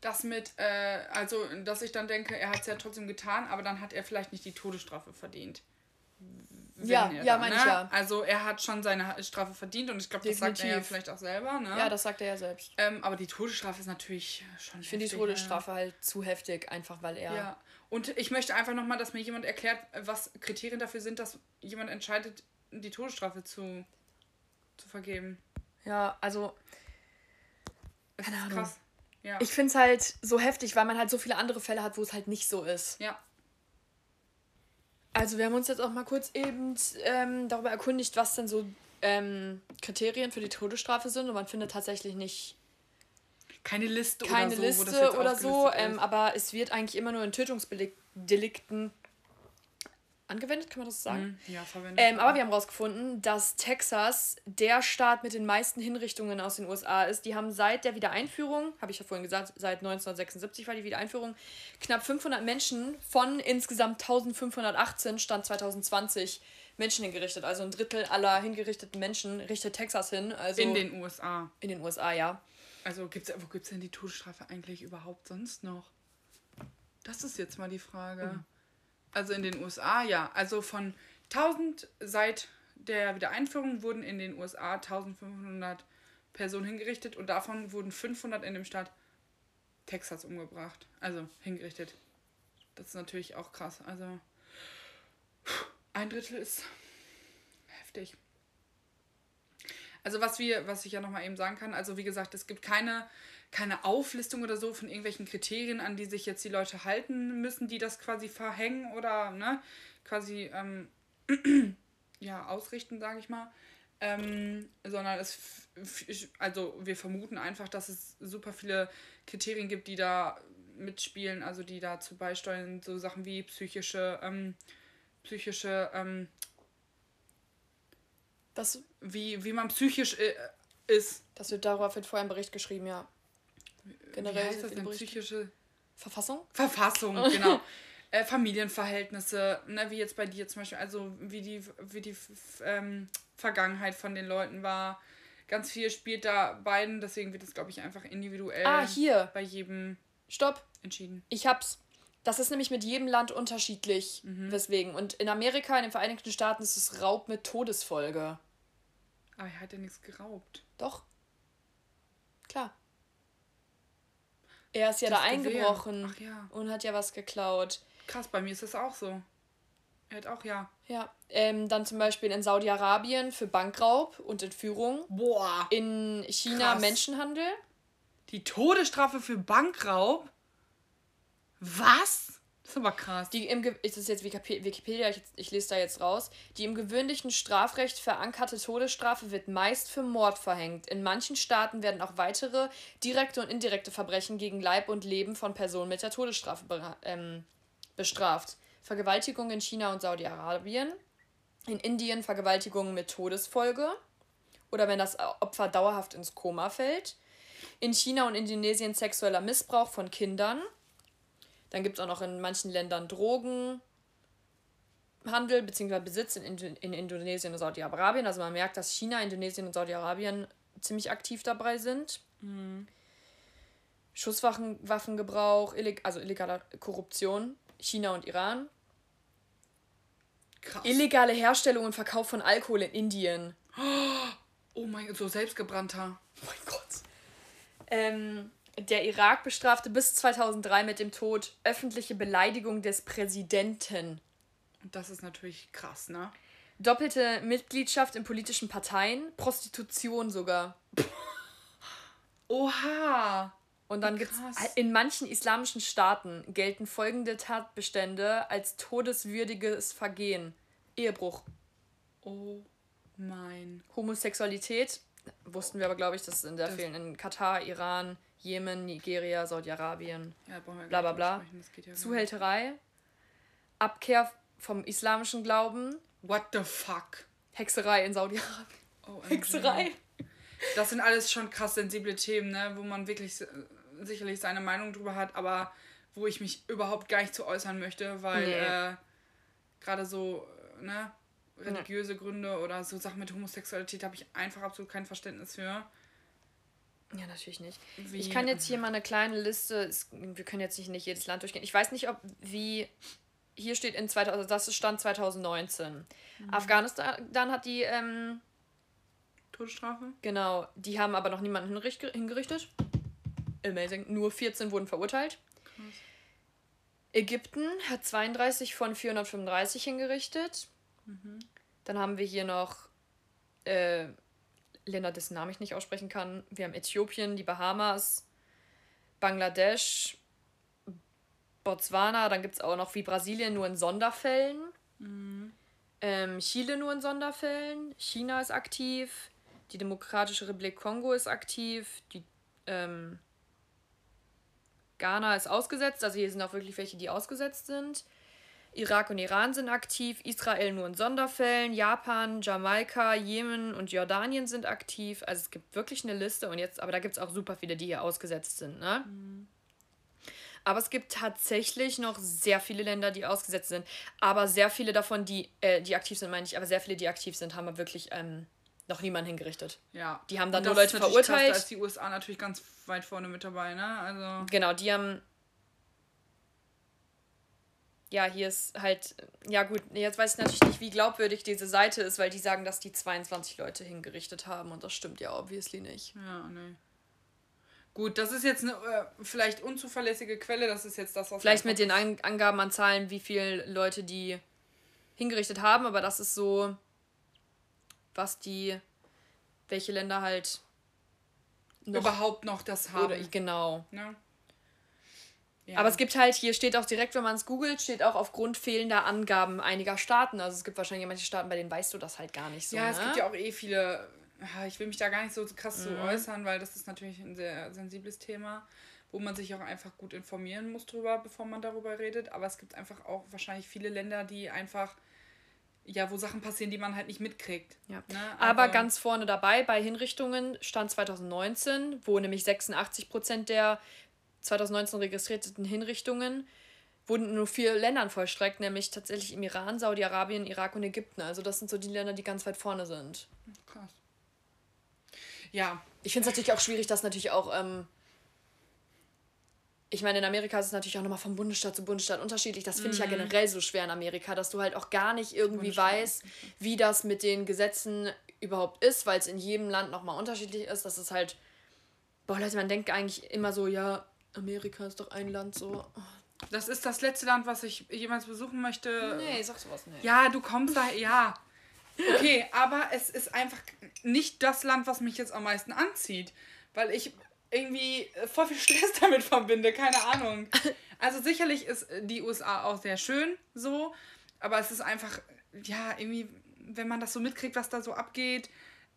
das mit, äh, also dass ich dann denke, er hat es ja trotzdem getan, aber dann hat er vielleicht nicht die Todesstrafe verdient. Wenn Ja, ja, dann, meine ne? ich ja. Also er hat schon seine Strafe verdient und ich glaube, das sagt er ja vielleicht auch selber, ne? Ja, das sagt er ja selbst. Ähm, aber die Todesstrafe ist natürlich schon. Ich finde die Todesstrafe halt zu heftig, einfach weil er. Ja. Und ich möchte einfach nochmal, dass mir jemand erklärt, was Kriterien dafür sind, dass jemand entscheidet, die Todesstrafe zu, zu vergeben. Ja, also Keine Ahnung. krass. Ja. ich finde es halt so heftig, weil man halt so viele andere Fälle hat, wo es halt nicht so ist. ja. Also wir haben uns jetzt auch mal kurz eben ähm, darüber erkundigt, was denn so ähm, Kriterien für die Todesstrafe sind und man findet tatsächlich nicht Keine Liste keine oder so. das Liste oder so, ähm, aber es wird eigentlich immer nur in Tötungsdelikten angewendet, kann man das sagen? Mhm. Ja, verwendet. Ähm, aber wir haben herausgefunden, dass Texas der Staat mit den meisten Hinrichtungen aus den USA ist. Die haben seit der Wiedereinführung, habe ich ja vorhin gesagt, seit 1976 war die Wiedereinführung, knapp 500 Menschen von insgesamt 1518 Stand 2020 Menschen hingerichtet. Also ein Drittel aller hingerichteten Menschen richtet Texas hin. Also in den USA. in den USA, ja. Also gibt's, wo gibt es denn die Todesstrafe eigentlich überhaupt sonst noch? Das ist jetzt mal die Frage. Mhm. Also in den USA, ja. Also von 1000 seit der Wiedereinführung wurden in den USA 1500 Personen hingerichtet und davon wurden 500 in dem Staat Texas umgebracht. Also hingerichtet. Das ist natürlich auch krass. Also ein Drittel ist heftig. Also was wir, was ich ja nochmal eben sagen kann, also wie gesagt, es gibt keine, keine Auflistung oder so von irgendwelchen Kriterien, an die sich jetzt die Leute halten müssen, die das quasi verhängen oder ne, quasi ähm, ja, ausrichten, sage ich mal. ähm, sondern es, also wir vermuten einfach, dass es super viele Kriterien gibt, die da mitspielen, also die dazu beisteuern, so Sachen wie psychische, ähm, psychische, ähm, das, wie, wie man psychisch äh, ist. Das wird darauf wird vorher ein Bericht geschrieben, ja. Generell wie heißt das denn? Psychische Verfassung? Verfassung, genau. äh, Familienverhältnisse, ne, wie jetzt bei dir zum Beispiel, also wie die, wie die ähm, Vergangenheit von den Leuten war. Ganz viel spielt da beiden, deswegen wird es, glaube ich, einfach individuell ah, hier. bei jedem Stopp. entschieden. Ich hab's. Das ist nämlich mit jedem Land unterschiedlich. Mhm. Weswegen. Und in Amerika, in den Vereinigten Staaten, ist es Raub mit Todesfolge. Aber er hat ja nichts geraubt. Doch. Klar. Er ist ja Das da eingebrochen ja. und hat ja was geklaut. Krass, bei mir ist das auch so. Er hat auch ja. Ja. Ähm, dann zum Beispiel in Saudi-Arabien für Bankraub und Entführung. Boah. In China Krass. Menschenhandel. Die Todesstrafe für Bankraub? Was? Das ist aber krass. Die im ist das jetzt Wikipe- Wikipedia, ich, ich lese da jetzt raus. Die im gewöhnlichen Strafrecht verankerte Todesstrafe wird meist für Mord verhängt. In manchen Staaten werden auch weitere direkte und indirekte Verbrechen gegen Leib und Leben von Personen mit der Todesstrafe bera- ähm, bestraft. Vergewaltigung in China und Saudi-Arabien. In Indien Vergewaltigungen mit Todesfolge. Oder wenn das Opfer dauerhaft ins Koma fällt. In China und Indonesien sexueller Missbrauch von Kindern. Dann gibt es auch noch in manchen Ländern Drogenhandel bzw. Besitz in, Indo in Indonesien und Saudi-Arabien. Also man merkt, dass China, Indonesien und Saudi-Arabien ziemlich aktiv dabei sind. Schusswaffengebrauch, illeg also illegale Korruption, China und Iran. krass. Illegale Herstellung und Verkauf von Alkohol in Indien. oh mein Gott, so selbstgebrannter. Oh mein Gott. Ähm, der Irak bestrafte bis 2003 mit dem Tod öffentliche Beleidigung des Präsidenten. Das ist natürlich krass, ne? Doppelte Mitgliedschaft in politischen Parteien, Prostitution sogar. Oha. Und dann gibt es Krass. in manchen islamischen Staaten gelten folgende Tatbestände als todeswürdiges Vergehen: Ehebruch, Oh mein. Homosexualität, wussten wir aber, glaube ich, dass es in der Das- vielen in Katar, Iran, Jemen, Nigeria, Saudi-Arabien. Ja, Bla, bla, bla. ja Zuhälterei, Abkehr vom islamischen Glauben. What the fuck? Hexerei in Saudi-Arabien. Oh, Hexerei. Das sind alles schon krass sensible Themen, ne? wo man wirklich sicherlich seine Meinung drüber hat, aber wo ich mich überhaupt gar nicht zu äußern möchte, weil Nee. äh, gerade so äh, ne, religiöse Gründe oder so Sachen mit Homosexualität habe ich einfach absolut kein Verständnis für. Ja, natürlich nicht. Wie, Ich kann jetzt hier mal eine kleine Liste, wir können jetzt nicht, nicht jedes Land durchgehen. Ich weiß nicht, ob wie, hier steht in 2000, also das ist Stand 2019. Afghanistan hat die, ähm, Todesstrafe? genau, die haben aber noch niemanden hingerichtet. Amazing. Nur 14 wurden verurteilt. Ägypten hat 32 von 435 hingerichtet. Dann haben wir hier noch äh, Länder, dessen Namen ich nicht aussprechen kann. Wir haben Äthiopien, die Bahamas, Bangladesch, Botswana. Dann gibt es auch noch wie Brasilien nur in Sonderfällen. Ähm, Chile nur in Sonderfällen. China ist aktiv. Die Demokratische Republik Kongo ist aktiv. Die ähm, Ghana ist ausgesetzt. Also hier sind auch wirklich welche, die ausgesetzt sind. Irak und Iran sind aktiv, Israel nur in Sonderfällen, Japan, Jamaika, Jemen und Jordanien sind aktiv. Also es gibt wirklich eine Liste und jetzt, aber da gibt es auch super viele, die hier ausgesetzt sind, ne? Aber es gibt tatsächlich noch sehr viele Länder, die ausgesetzt sind. Aber sehr viele davon, die, äh, die aktiv sind, meine ich, aber sehr viele, die aktiv sind, haben wir wirklich ähm, noch niemanden hingerichtet. Ja. Die haben dann nur Leute verurteilt. Krass, da ist die USA natürlich ganz weit vorne mit dabei, ne? Also. Genau, die haben. Ja, hier ist halt. Ja, gut, jetzt weiß ich natürlich nicht, wie glaubwürdig diese Seite ist, weil die sagen, dass die 22 Leute hingerichtet haben und das stimmt ja obviously nicht. Ja, nee. Gut, das ist jetzt eine äh, vielleicht unzuverlässige Quelle, das ist jetzt das, was Vielleicht mit den An Angaben an Zahlen, wie viele Leute die hingerichtet haben, aber das ist so, was die. welche Länder halt. Noch überhaupt noch das haben. Oder, genau. Ne? Ja. Aber es gibt halt, hier steht auch direkt, wenn man es googelt, steht auch aufgrund fehlender Angaben einiger Staaten. Also es gibt wahrscheinlich manche Staaten, bei denen weißt du das halt gar nicht so. Ja, ne? es gibt ja auch eh viele. Ich will mich da gar nicht so krass mhm. zu äußern, weil das ist natürlich ein sehr sensibles Thema, wo man sich auch einfach gut informieren muss drüber, bevor man darüber redet. Aber es gibt einfach auch wahrscheinlich viele Länder, die einfach ja, wo Sachen passieren, die man halt nicht mitkriegt. Ja. Ne? Aber, Aber ganz vorne dabei bei Hinrichtungen stand 2019, wo nämlich 86 Prozent der 2019 registrierten Hinrichtungen wurden in nur vier Ländern vollstreckt, nämlich tatsächlich im Iran, Saudi-Arabien, Irak und Ägypten. Also das sind so die Länder, die ganz weit vorne sind. Krass. Ja. Ich finde es natürlich auch schwierig, dass natürlich auch, ähm, ich meine, in Amerika ist es natürlich auch nochmal von Bundesstaat zu Bundesstaat unterschiedlich. Das finde ich ja mhm. generell so schwer in Amerika, dass du halt auch gar nicht irgendwie weißt, wie das mit den Gesetzen überhaupt ist, weil es in jedem Land nochmal unterschiedlich ist. Das ist halt, boah Leute, man denkt eigentlich immer so, ja, Amerika ist doch ein Land so. Das ist das letzte Land, was ich jemals besuchen möchte. Nee, sag sowas nicht. Ja, du kommst da, ja. Okay, aber es ist einfach nicht das Land, was mich jetzt am meisten anzieht. Weil ich irgendwie voll viel Stress damit verbinde, keine Ahnung. Also sicherlich ist die USA auch sehr schön so, aber es ist einfach, ja, irgendwie, wenn man das so mitkriegt, was da so abgeht,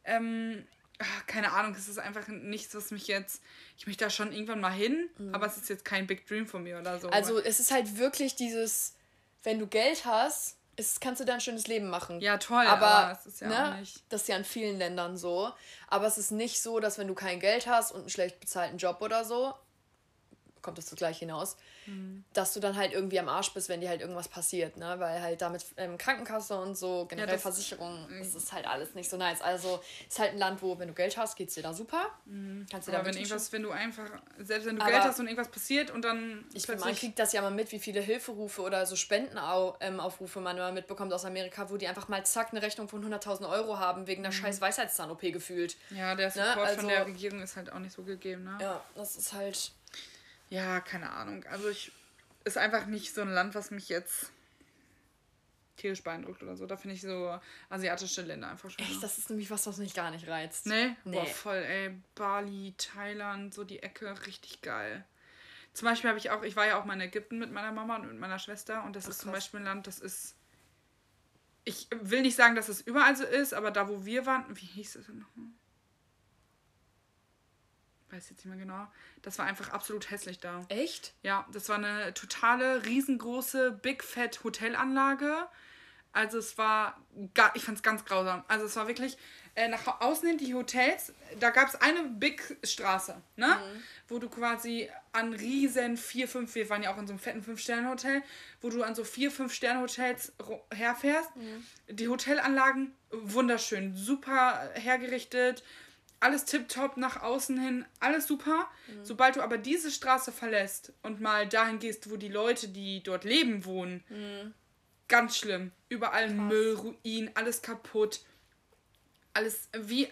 ähm, ach, keine Ahnung, es ist einfach nichts, was mich jetzt. Ich möchte da schon irgendwann mal hin, mhm. aber es ist jetzt kein Big Dream von mir oder so. Also es ist halt wirklich dieses, wenn du Geld hast, ist, kannst du da ein schönes Leben machen. Ja, toll, aber, aber es ist ja ne, auch nicht. Das ist ja in vielen Ländern so. Aber es ist nicht so, dass wenn du kein Geld hast und einen schlecht bezahlten Job oder so, kommt das gleich hinaus, mhm. dass du dann halt irgendwie am Arsch bist, wenn dir halt irgendwas passiert, ne? Weil halt damit ähm, Krankenkasse und so, generell ja, Versicherung, das ist halt alles nicht so nice. Also ist halt ein Land, wo, wenn du Geld hast, geht's dir da super. Mhm. Kannst dir da wenn irgendwas, wenn du einfach, selbst wenn du aber Geld hast und irgendwas passiert und dann. Ich finde, man kriegt das ja mal mit, wie viele Hilferufe oder so Spendenaufrufe ähm, man immer mitbekommt aus Amerika, wo die einfach mal zack eine Rechnung von 100.000 Euro haben, wegen einer mhm. scheiß Weisheitszahn-OP gefühlt. Ja, der ne? Support ne? also, von der Regierung ist halt auch nicht so gegeben, ne? Ja, das ist halt ja, keine Ahnung. Also ich ist einfach nicht so ein Land, was mich jetzt tierisch beeindruckt oder so. Da finde ich so asiatische Länder einfach schon. Echt, das ist nämlich was, was mich gar nicht reizt. Nee? nee. Boah, voll, ey. Bali, Thailand, so die Ecke, richtig geil. Zum Beispiel habe ich auch, ich war ja auch mal in Ägypten mit meiner Mama und mit meiner Schwester und das Ach, ist zum Beispiel ein Land, das ist. Ich will nicht sagen, dass es überall so ist, aber da, wo wir waren, wie hieß es denn nochmal? Weiß jetzt nicht mehr genau. Das war einfach absolut hässlich da. Echt? Ja, das war eine totale, riesengroße, Big Fat Hotelanlage. Also es war, gar, ich fand es ganz grausam. Also es war wirklich, äh, nach außen hin die Hotels, da gab es eine Big Straße, ne? Mhm. Wo du quasi an riesen vier, fünf, wir waren ja auch in so einem fetten Fünf-Sterne-Hotel, wo du an so vier, fünf Sterne-Hotels herfährst. Mhm. Die Hotelanlagen, wunderschön, super hergerichtet, alles tipptopp nach außen hin, alles super. Mhm. Sobald du aber diese Straße verlässt und mal dahin gehst, wo die Leute, die dort leben, wohnen, mhm. ganz schlimm. Überall Krass. Müll, Ruin, alles kaputt. Alles wie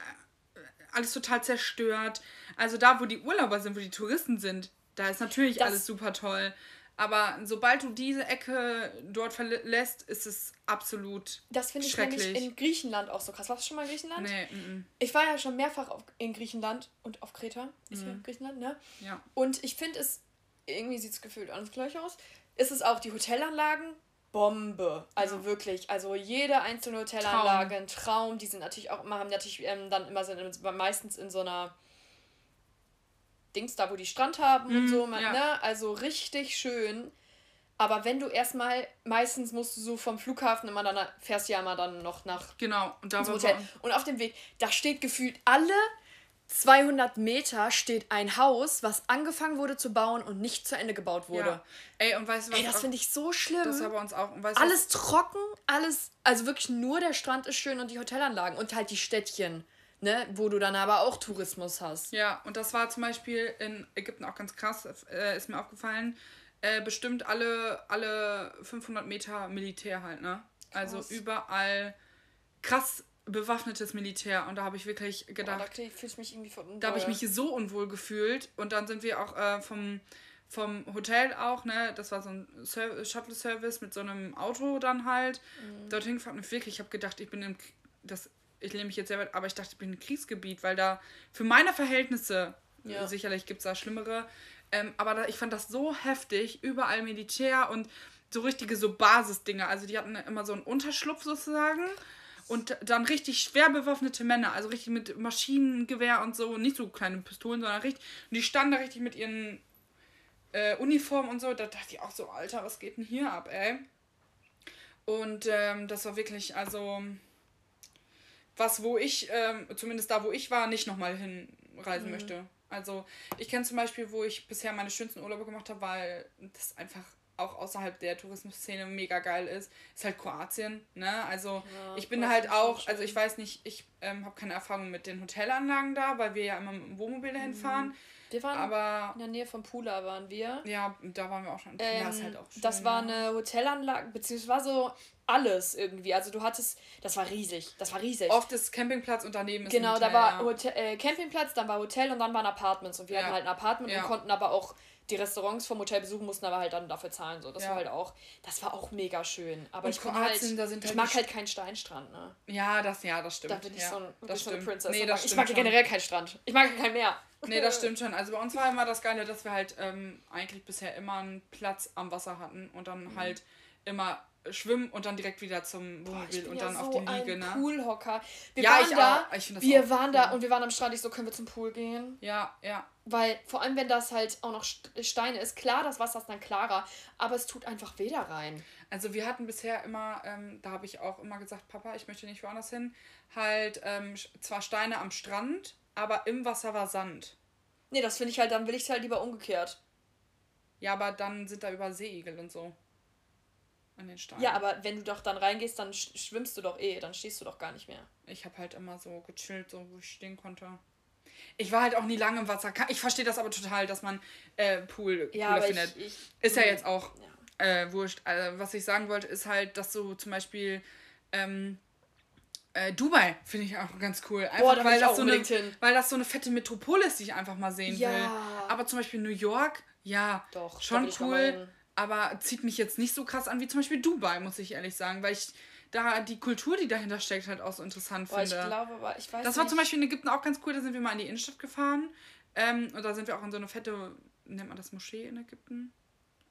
alles total zerstört. Also da, wo die Urlauber sind, wo die Touristen sind, da ist natürlich das, alles super toll. Aber sobald du diese Ecke dort verlässt, ist es absolut Das finde ich nämlich in Griechenland auch so krass. Warst du schon mal in Griechenland? Nee. M -m. Ich war ja schon mehrfach auf, in Griechenland und auf Kreta. Ist mhm. ja Griechenland, ne? Ja. Und ich finde es, irgendwie sieht es gefühlt alles gleich aus. Ist es auch die Hotelanlagen? Bombe. Also ja. wirklich, also jede einzelne Hotelanlage, Traum. ein Traum. Die sind natürlich auch immer, haben natürlich ähm, dann immer sind meistens in so einer Dings da, wo die Strand haben und mhm, so, ja. ne? Also richtig schön. Aber wenn du erstmal, meistens musst du so vom Flughafen immer dann, fährst ja immer dann noch nach genau, und, da Hotel. und auf dem Weg, da steht gefühlt alle 200 Meter steht ein Haus, was angefangen wurde zu bauen und nicht zu Ende gebaut wurde. Ja. Ey, und weißt du was? Ey, das finde ich so schlimm. Das ist aber uns auch. Weißt alles was? trocken, alles, also wirklich nur der Strand ist schön und die Hotelanlagen und halt die Städtchen ne, wo du dann aber auch Tourismus hast. Ja, und das war zum Beispiel in Ägypten auch ganz krass, äh, ist mir aufgefallen. Äh, bestimmt alle, alle 500 Meter Militär halt, ne? Also krass. Also überall krass bewaffnetes Militär und da habe ich wirklich gedacht, oh, da, ich mich irgendwie da habe ich mich so unwohl gefühlt und dann sind wir auch äh, vom vom Hotel auch, ne, das war so ein Shuttle-Service mit so einem Auto dann halt, mhm. dorthin gefahren und wirklich, ich habe gedacht, ich bin im, das ich lehne mich jetzt sehr weit, aber ich dachte, ich bin im Kriegsgebiet, weil da für meine Verhältnisse, ja. sicherlich gibt es da schlimmere, Ähm, aber da, ich fand das so heftig, überall Militär und so richtige so Basisdinger. Also die hatten immer so einen Unterschlupf sozusagen. Und dann richtig schwer bewaffnete Männer, also richtig mit Maschinengewehr und so, nicht so kleine Pistolen, sondern richtig. Und die standen da richtig mit ihren äh, Uniformen und so. Da dachte ich auch so, Alter, was geht denn hier ab, ey? Und ähm, das war wirklich, also was, wo ich, ähm, zumindest da, wo ich war, nicht nochmal hinreisen mhm. möchte. Also ich kenne zum Beispiel, wo ich bisher meine schönsten Urlaube gemacht habe, weil das einfach auch außerhalb der Tourismusszene mega geil ist, ist halt Kroatien. Ne? Also ja, ich bin halt auch, also ich weiß nicht, ich ähm, habe keine Erfahrung mit den Hotelanlagen da, weil wir ja immer mit dem Wohnmobil dahin mhm. fahren. Wir waren aber, in der Nähe von Pula waren wir. Ja, da waren wir auch schon. Ähm, ja, ist halt auch schön, das war eine Hotelanlage, beziehungsweise war so alles irgendwie. Also du hattest, das war riesig, das war riesig. Oft ist Campingplatz und daneben ist Genau, Hotel, da war ja. Hotel, äh, Campingplatz, dann war Hotel und dann waren Apartments. Und wir ja. hatten halt ein Apartment und konnten aber auch die Restaurants vom Hotel besuchen, mussten aber halt dann dafür zahlen. So. Das war halt auch, das war auch mega schön. Aber und ich, Kroatien, halt, halt, ich mag halt keinen Steinstrand, ne? Ja, das, ja, das stimmt. Da bin ich so, ein, das so eine Princess. Nee, das ich mag generell keinen Strand. Ich mag kein Meer. Nee, das stimmt schon. Also bei uns war immer das Geile, dass wir halt ähm, eigentlich bisher immer einen Platz am Wasser hatten und dann mhm. halt immer schwimmen und dann direkt wieder zum Wohnmobil und dann ja auf die Liege, ne? Poolhocker. Wir ja, waren da. Auch. Ich wir das waren cool. da und wir waren am Strand. Ich so, können wir zum Pool gehen? Ja, ja. Weil vor allem, wenn das halt auch noch Steine ist, klar, das Wasser ist dann klarer, aber es tut einfach weh da rein. Also wir hatten bisher immer, ähm, da habe ich auch immer gesagt, Papa, ich möchte nicht woanders hin, halt ähm, zwar Steine am Strand, aber im Wasser war Sand. Nee, das finde ich halt, dann will ich es halt lieber umgekehrt. Ja, aber dann sind da über Seeigel und so. An den Steinen. Ja, aber wenn du doch dann reingehst, dann schwimmst du doch eh, dann stehst du doch gar nicht mehr. Ich habe halt immer so gechillt, so wo ich stehen konnte. Ich war halt auch nie lange im Wasser. Ich verstehe das aber total, dass man äh, Pool ja, cooler findet. Ich, ich, ist ja jetzt auch ja. Äh, wurscht. Also, was ich sagen wollte, ist halt, dass du zum Beispiel ähm, äh, Dubai finde ich auch ganz cool. Einfach, Boah, da weil, das so eine, weil das so eine fette Metropole ist, die ich einfach mal sehen ja. will. Aber zum Beispiel New York, ja, Doch, schon cool. Aber zieht mich jetzt nicht so krass an wie zum Beispiel Dubai, muss ich ehrlich sagen, weil ich da die Kultur, die dahinter steckt, halt auch so interessant Boah, finde. Ich glaube, aber ich weiß Das war nicht. zum Beispiel in Ägypten auch ganz cool, da sind wir mal in die Innenstadt gefahren. Ähm, und da sind wir auch in so eine fette, nennt man das Moschee in Ägypten?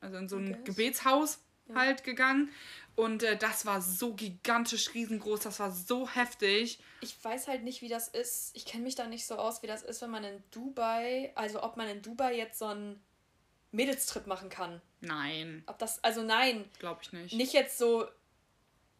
Also in so ein. Gebetshaus ja. halt gegangen. Und äh, das war so gigantisch riesengroß, das war so heftig. Ich weiß halt nicht, wie das ist. Ich kenne mich da nicht so aus, wie das ist, wenn man in Dubai, also ob man in Dubai jetzt so einen Mädelstrip machen kann. Nein. Ob das, also nein. Glaube ich nicht. Nicht jetzt so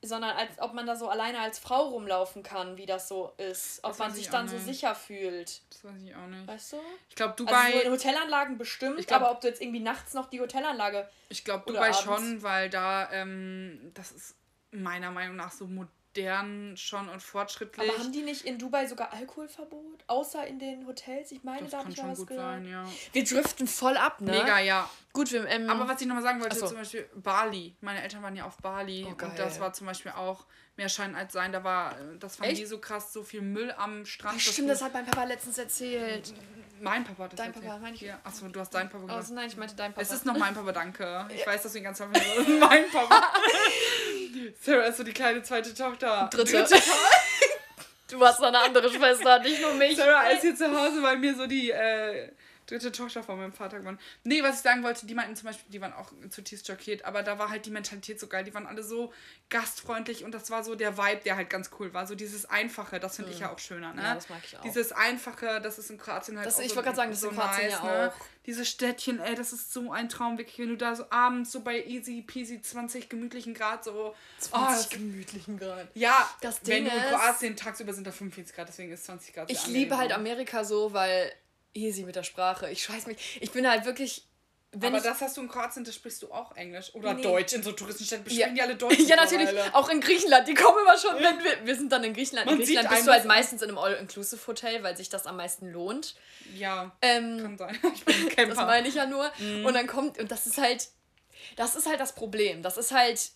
sondern als ob man da so alleine als Frau rumlaufen kann, wie das so ist. Ob man sich dann so sicher fühlt. Das weiß ich auch nicht. Weißt du? Ich glaube, Dubai. Also so in Hotelanlagen bestimmt, glaub, aber ob du jetzt irgendwie nachts noch die Hotelanlage. Ich glaube, Dubai abends. schon, weil da, ähm, das ist meiner Meinung nach so modern modern schon und fortschrittlich. Aber haben die nicht in Dubai sogar Alkoholverbot? Außer in den Hotels? Ich meine, das da habe ich schon was gut gehört. Sein, ja. Wir driften voll ab, ne? Mega, ja. Gut, wir, ähm, Aber was ich nochmal sagen wollte, so. zum Beispiel Bali. Meine Eltern waren ja auf Bali oh, und das war zum Beispiel auch mehr Schein als Sein. Da war, das fand die so krass, so viel Müll am Strand. Ach, stimmt, das hat mein Papa letztens erzählt. Mein Papa hat das Dein Papa, meine ich. Ja. Achso, du hast dein Papa gesagt. Also nein, ich meinte dein Papa. Es ist noch mein Papa, danke. Ich weiß, dass wir ganz häufig mein Papa. Sarah ist so die kleine zweite Tochter. Dritte. Dritte du hast noch eine andere Schwester, nicht nur mich. Sarah ist hier zu Hause, weil mir so die äh, dritte Tochter von meinem Vater geworden. Nee, was ich sagen wollte, die meinten zum Beispiel, die waren auch zutiefst schockiert, aber da war halt die Mentalität so geil. Die waren alle so gastfreundlich und das war so der Vibe, der halt ganz cool war. So dieses Einfache, das finde mhm. ich ja auch schöner, ne? Ja, das mag ich auch. Dieses Einfache, das ist in Kroatien halt das, auch Ich so, wollte gerade sagen, das ist so in Kroatien nice, ja ne? auch. Diese Städtchen, ey, das ist so ein Traum, wirklich, wenn du da so abends so bei easy peasy 20 gemütlichen Grad so... 20 oh, gemütlichen Grad. Ja, das Ding wenn du in Kroatien tagsüber sind da 45 Grad, deswegen ist 20 Grad. Ich liebe halt Amerika so, weil easy mit der Sprache. Ich scheiß mich. Ich bin halt wirklich. Wenn aber das hast du in Kroatien, da sprichst du auch Englisch. Oder nee. Deutsch. In so Touristenstädten sprechen ja. die alle Deutsch. ja, natürlich. Auch in Griechenland. Die kommen immer schon. Wenn wir, wir sind dann in Griechenland. Man in Griechenland bist du halt meistens in einem All-Inclusive-Hotel, weil sich das am meisten lohnt. Ja. Ähm, kann sein. Ich bin Camper. Das meine ich ja nur. Mhm. Und dann kommt. Und das ist halt. Das ist halt das Problem. Das ist halt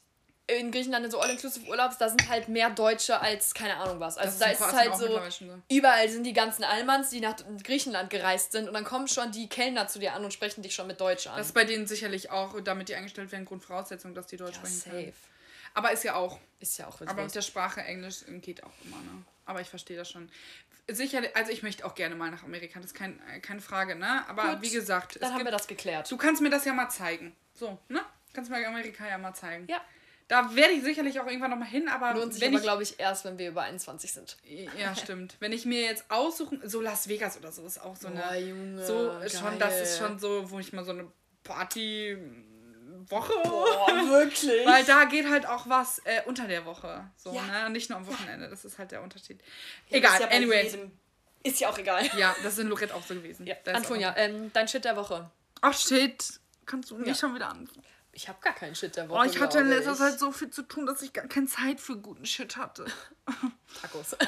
in Griechenland in so All-Inclusive Urlaubs, da sind halt mehr Deutsche als keine Ahnung was. Also da ist es halt so, überall sind die ganzen Allmanns, die nach Griechenland gereist sind und dann kommen schon die Kellner zu dir an und sprechen dich schon mit Deutsch an. Das ist bei denen sicherlich auch, damit die eingestellt werden, Grundvoraussetzung, dass die Deutsch ja, sprechen safe. können. Aber ist ja auch. Ist ja auch Aber mit der Sprache Englisch geht auch immer, ne? aber ich verstehe das schon. Sicherlich, also ich möchte auch gerne mal nach Amerika, das ist kein, keine Frage, ne? Aber Gut, wie gesagt, Dann haben wir das geklärt. du kannst mir das ja mal zeigen. So, ne? Kannst mir Amerika ja mal zeigen. Ja. Da werde ich sicherlich auch irgendwann nochmal hin, aber Lohnt sich aber, glaube ich, erst, wenn wir über 21 sind. Ja, stimmt. Wenn ich mir jetzt aussuchen, so Las Vegas oder so ist auch so eine. Boah, Junge, so schon, das ist geil. schon so, wo ich mal so eine Party Woche. Boah, wirklich? Weil da geht halt auch was äh, unter der Woche. So, Ja. ne? Nicht nur am Wochenende. Das ist halt der Unterschied. Ja, Egal, ist ja jedem- Ist ja auch egal. Ja, das ist in Lorette auch so gewesen. Ja. Antonia, ähm, dein Shit der Woche. Ach shit. Kannst du nicht schon wieder an? Ich habe gar keinen Shit der Woche. Oh, ich hatte in letzter. Zeit so viel zu tun, dass ich gar keine Zeit für guten Shit hatte. Tacos.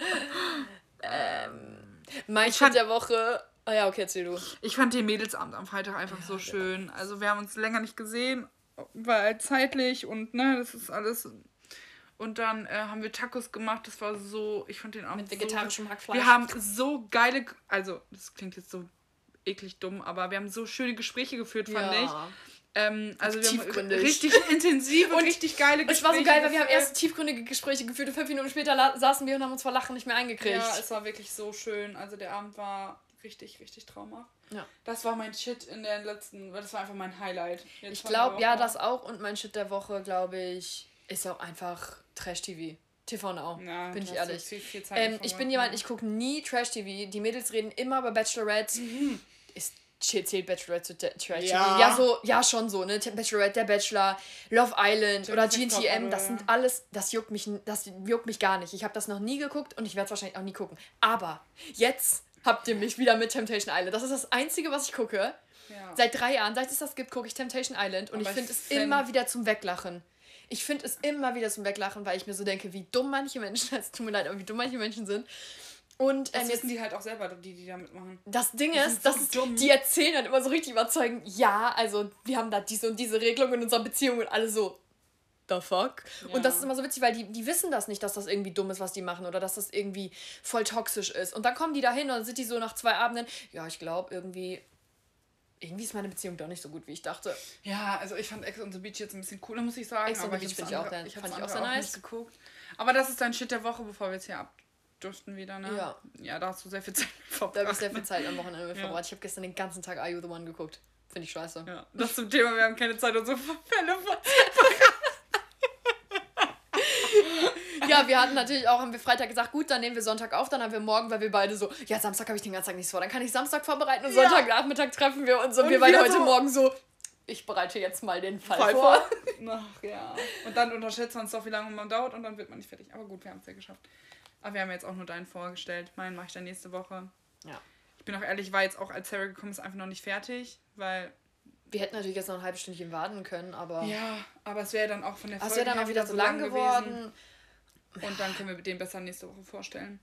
ähm, mein Ich Shit fand- der Woche. Oh ja, okay, erzähl du. Ich fand den Mädelsabend am Freitag einfach so schön. Also wir haben uns länger nicht gesehen, weil zeitlich und ne, das ist alles. Und dann äh, haben wir Tacos gemacht. Das war so, ich fand den Abend Mit vegetarischem so, Hackfleisch. Wir haben so geile, also das klingt jetzt so eklig dumm, aber wir haben so schöne Gespräche geführt, fand ich. Ähm, also wir haben richtig intensive, Und richtig geile Es Gespräche. war so geil, weil wir haben erst tiefgründige Gespräche geführt und fünf Minuten später saßen wir und haben uns vor Lachen nicht mehr eingekriegt. Ja, es war wirklich so schön. Also der Abend war richtig, richtig traumhaft. Ja. Das war mein Shit in der letzten, das war einfach mein Highlight. Jetzt Ich glaube, ja, das auch. Und mein Shit der Woche, glaube ich, ist auch einfach Trash-TV. TV Now, Ja, bin ich ehrlich. viel- viel Ähm, ich bin jemand, ich gucke nie Trash-TV. Die Mädels reden immer über Bachelorette. Ist zählt Bachelorette zu Trash-TV? Ja. Ja. so, ja, schon so, ne? Bachelorette, der Bachelor, Love Island oder GNTM, das sind alles, das juckt mich, das juckt mich gar nicht. Ich habe das noch nie geguckt und ich werde es wahrscheinlich auch nie gucken. Aber jetzt habt ihr mich wieder mit Temptation Island. Das ist das Einzige, was ich gucke. Ja. Seit drei Jahren, seit es das gibt, gucke ich Temptation Island und Aber ich finde es find- immer wieder zum Weglachen. Ich finde es immer wieder zum Weglachen, weil ich mir so denke, wie dumm manche Menschen, es tut mir leid, aber wie dumm manche Menschen sind. Und Das ähm, jetzt, wissen die halt auch selber, die, die da mitmachen. das Ding sind ist, das so ist, dumm. die erzählen dann immer so richtig überzeugend, ja, also wir haben da diese und diese Regelung in unserer Beziehung und alle so, the fuck? Ja. Und das ist immer so witzig, weil die, die wissen das nicht, dass das irgendwie dumm ist, was die machen oder dass das irgendwie voll toxisch ist. Und dann kommen die da hin und dann sind die so nach zwei Abenden, ja, ich glaube irgendwie, irgendwie ist meine Beziehung doch nicht so gut, wie ich dachte. Ja, also ich fand Ex on the Beach jetzt ein bisschen cooler, muss ich sagen. Ex on aber the ich Beach finde ich auch dann- hab's fand ich auch sehr nice. geguckt. Aber das ist dein Shit der Woche, bevor wir jetzt hier abdurften wieder, ne? Ja. Ja, da hast du sehr viel Zeit Da verbracht. habe ich sehr viel Zeit am Wochenende Ja. verbracht. Ich habe gestern den ganzen Tag Are You the One geguckt. Finde ich scheiße. Ja, das zum Thema, wir haben keine Zeit, unsere Fälle von Ja, wir hatten natürlich auch, haben wir Freitag gesagt, gut, dann nehmen wir Sonntag auf, dann haben wir morgen, weil wir beide so, ja, Samstag habe ich den ganzen Tag nichts vor, dann kann ich Samstag vorbereiten und Ja. Sonntagnachmittag treffen wir uns und, Und wir beide heute so- Morgen so, ich bereite jetzt mal den Fall, Fall vor. Ach ja. Und dann unterschätzt man es doch, wie lange man dauert und dann wird man nicht fertig. Aber gut, wir haben es ja geschafft. Aber wir haben jetzt auch nur deinen vorgestellt. Meinen mache ich dann nächste Woche. Ja. Ich bin auch ehrlich, ich war jetzt auch, als Sarah gekommen ist, einfach noch nicht fertig, weil. Wir hätten natürlich jetzt noch ein halbes Stündchen warten können, aber Ja, aber es wäre dann auch von der es Folge wäre dann auch wieder so lang geworden. Und dann können wir den besser nächste Woche vorstellen.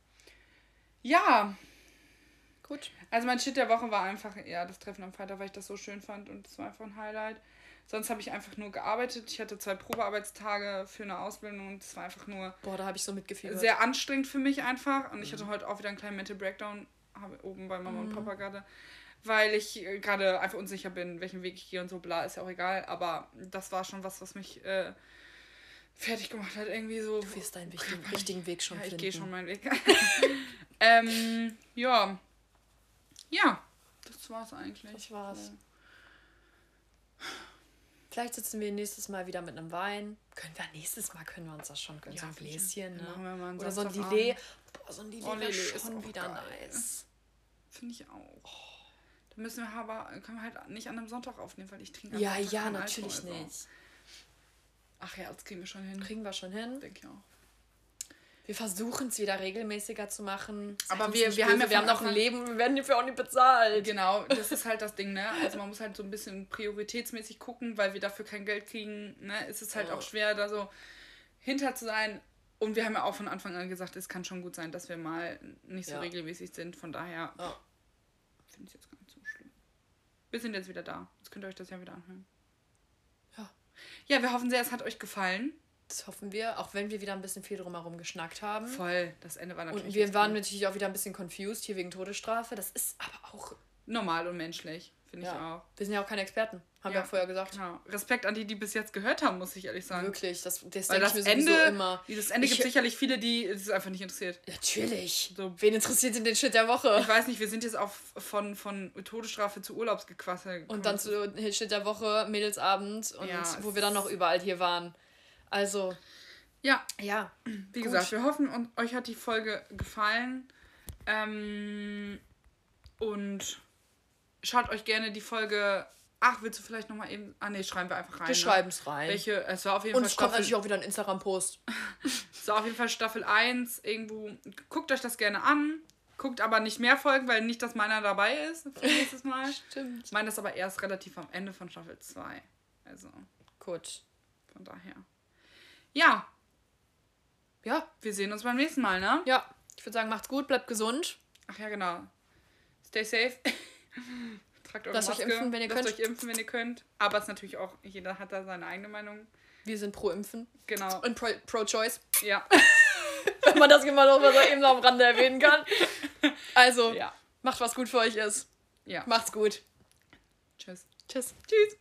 Ja, Gut. also mein Shit der Woche war einfach, ja, das Treffen am Freitag, weil ich das so schön fand und es war einfach ein Highlight. Sonst habe ich einfach nur gearbeitet. Ich hatte zwei Probearbeitstage für eine Ausbildung und es war einfach nur Boah, da habe ich so mitgefiebert. sehr anstrengend für mich einfach. Und ich hatte heute auch wieder einen kleinen Mental Breakdown, oben bei Mama und Papa gerade, weil ich äh, gerade einfach unsicher bin, welchen Weg ich gehe und so, bla, ist ja auch egal. Aber das war schon was, was mich äh, fertig gemacht hat, irgendwie so. du wirst deinen wichtigen, richtigen Weg schon Ja, ich finden. gehe schon meinen Weg. ähm, ja. Ja, das war's eigentlich. Das war's. Vielleicht sitzen wir nächstes Mal wieder mit einem Wein. Können wir nächstes Mal können wir uns das schon gönnen. Ja, so ein. Gläschen, ne? Oder so ein. Lillet. Boah, so ein Lillet, Oh, Lillet ist schon auch wieder geil. nice. Finde ich auch. Da müssen wir aber, können wir halt nicht an einem Sonntag aufnehmen, weil ich trinke Ja, ja, natürlich Alkohol, so. nicht. Ach ja, das kriegen wir schon hin. Kriegen wir schon hin. Denke ich auch. Wir versuchen es wieder regelmäßiger zu machen. Aber wir- wir haben ja wir haben noch ein Leben wir werden dafür auch nicht bezahlt. Genau, das ist halt das Ding, ne? Also man muss halt so ein bisschen prioritätsmäßig gucken, weil wir dafür kein Geld kriegen, ne? Es ist halt Ja. auch schwer, da so hinter zu sein. Und wir haben ja auch von Anfang an gesagt, es kann schon gut sein, dass wir mal nicht so Ja. regelmäßig sind. Von daher Ja. finde ich jetzt gar nicht so schlimm. Wir sind jetzt wieder da. Jetzt könnt ihr euch das ja wieder anhören. Ja. Ja, wir hoffen sehr, es hat euch gefallen. Das hoffen wir, auch wenn wir wieder ein bisschen viel drumherum geschnackt haben. Voll. Das Ende war natürlich. Und wir waren gut. natürlich auch wieder ein bisschen confused hier wegen Todesstrafe. Das ist aber auch normal und menschlich. Finde ich Ja. auch. Wir sind ja auch keine Experten, haben wir Ja, auch vorher gesagt. Genau. Respekt an die, die bis jetzt gehört haben, muss ich ehrlich sagen. Wirklich, das, das Weil denke ich das mir Ende, immer. dieses Ende Ich- gibt sicherlich viele, die es einfach nicht interessiert. Natürlich. So. Wen interessiert denn den Shit der Woche? Ich weiß nicht, wir sind jetzt auch von, von Todesstrafe zu Urlaubsgequassel. Und dann zu Shit der Woche, Mädelsabend und Ja, wo wir dann noch überall hier waren. Also, Ja, ja. wie Gut. gesagt, wir hoffen, und euch hat die Folge gefallen. Ähm, und schaut euch gerne die Folge. Ach, willst du vielleicht nochmal eben. Ah, nee, schreiben wir einfach rein. Wir ne? schreiben es rein. Welche, es war auf jeden und Fall es kommt natürlich auch wieder ein Instagram-Post. es war auf jeden Fall Staffel 1. Irgendwo. Guckt euch das gerne an. Guckt aber nicht mehr Folgen, weil nicht, dass meiner dabei ist für nächstes Mal. Stimmt. Ich meine das aber erst relativ am Ende von Staffel 2. Also, Gut. von daher. Ja, Ja, wir sehen uns beim nächsten Mal, ne? ja. Ich würde sagen, macht's gut, bleibt gesund. Ach ja, genau. Stay safe. Tragt eure Lasst euch Maske. impfen, wenn ihr Lasst könnt. euch impfen, wenn ihr könnt. Aber es ist natürlich auch, jeder hat da seine eigene Meinung. Wir sind pro Impfen Genau. und pro- pro-choice. Ja. Wenn man das immer noch mal so eben noch am Rande erwähnen kann. Also, Ja. macht was gut für euch ist. Ja. Macht's gut. Tschüss. Tschüss. Tschüss.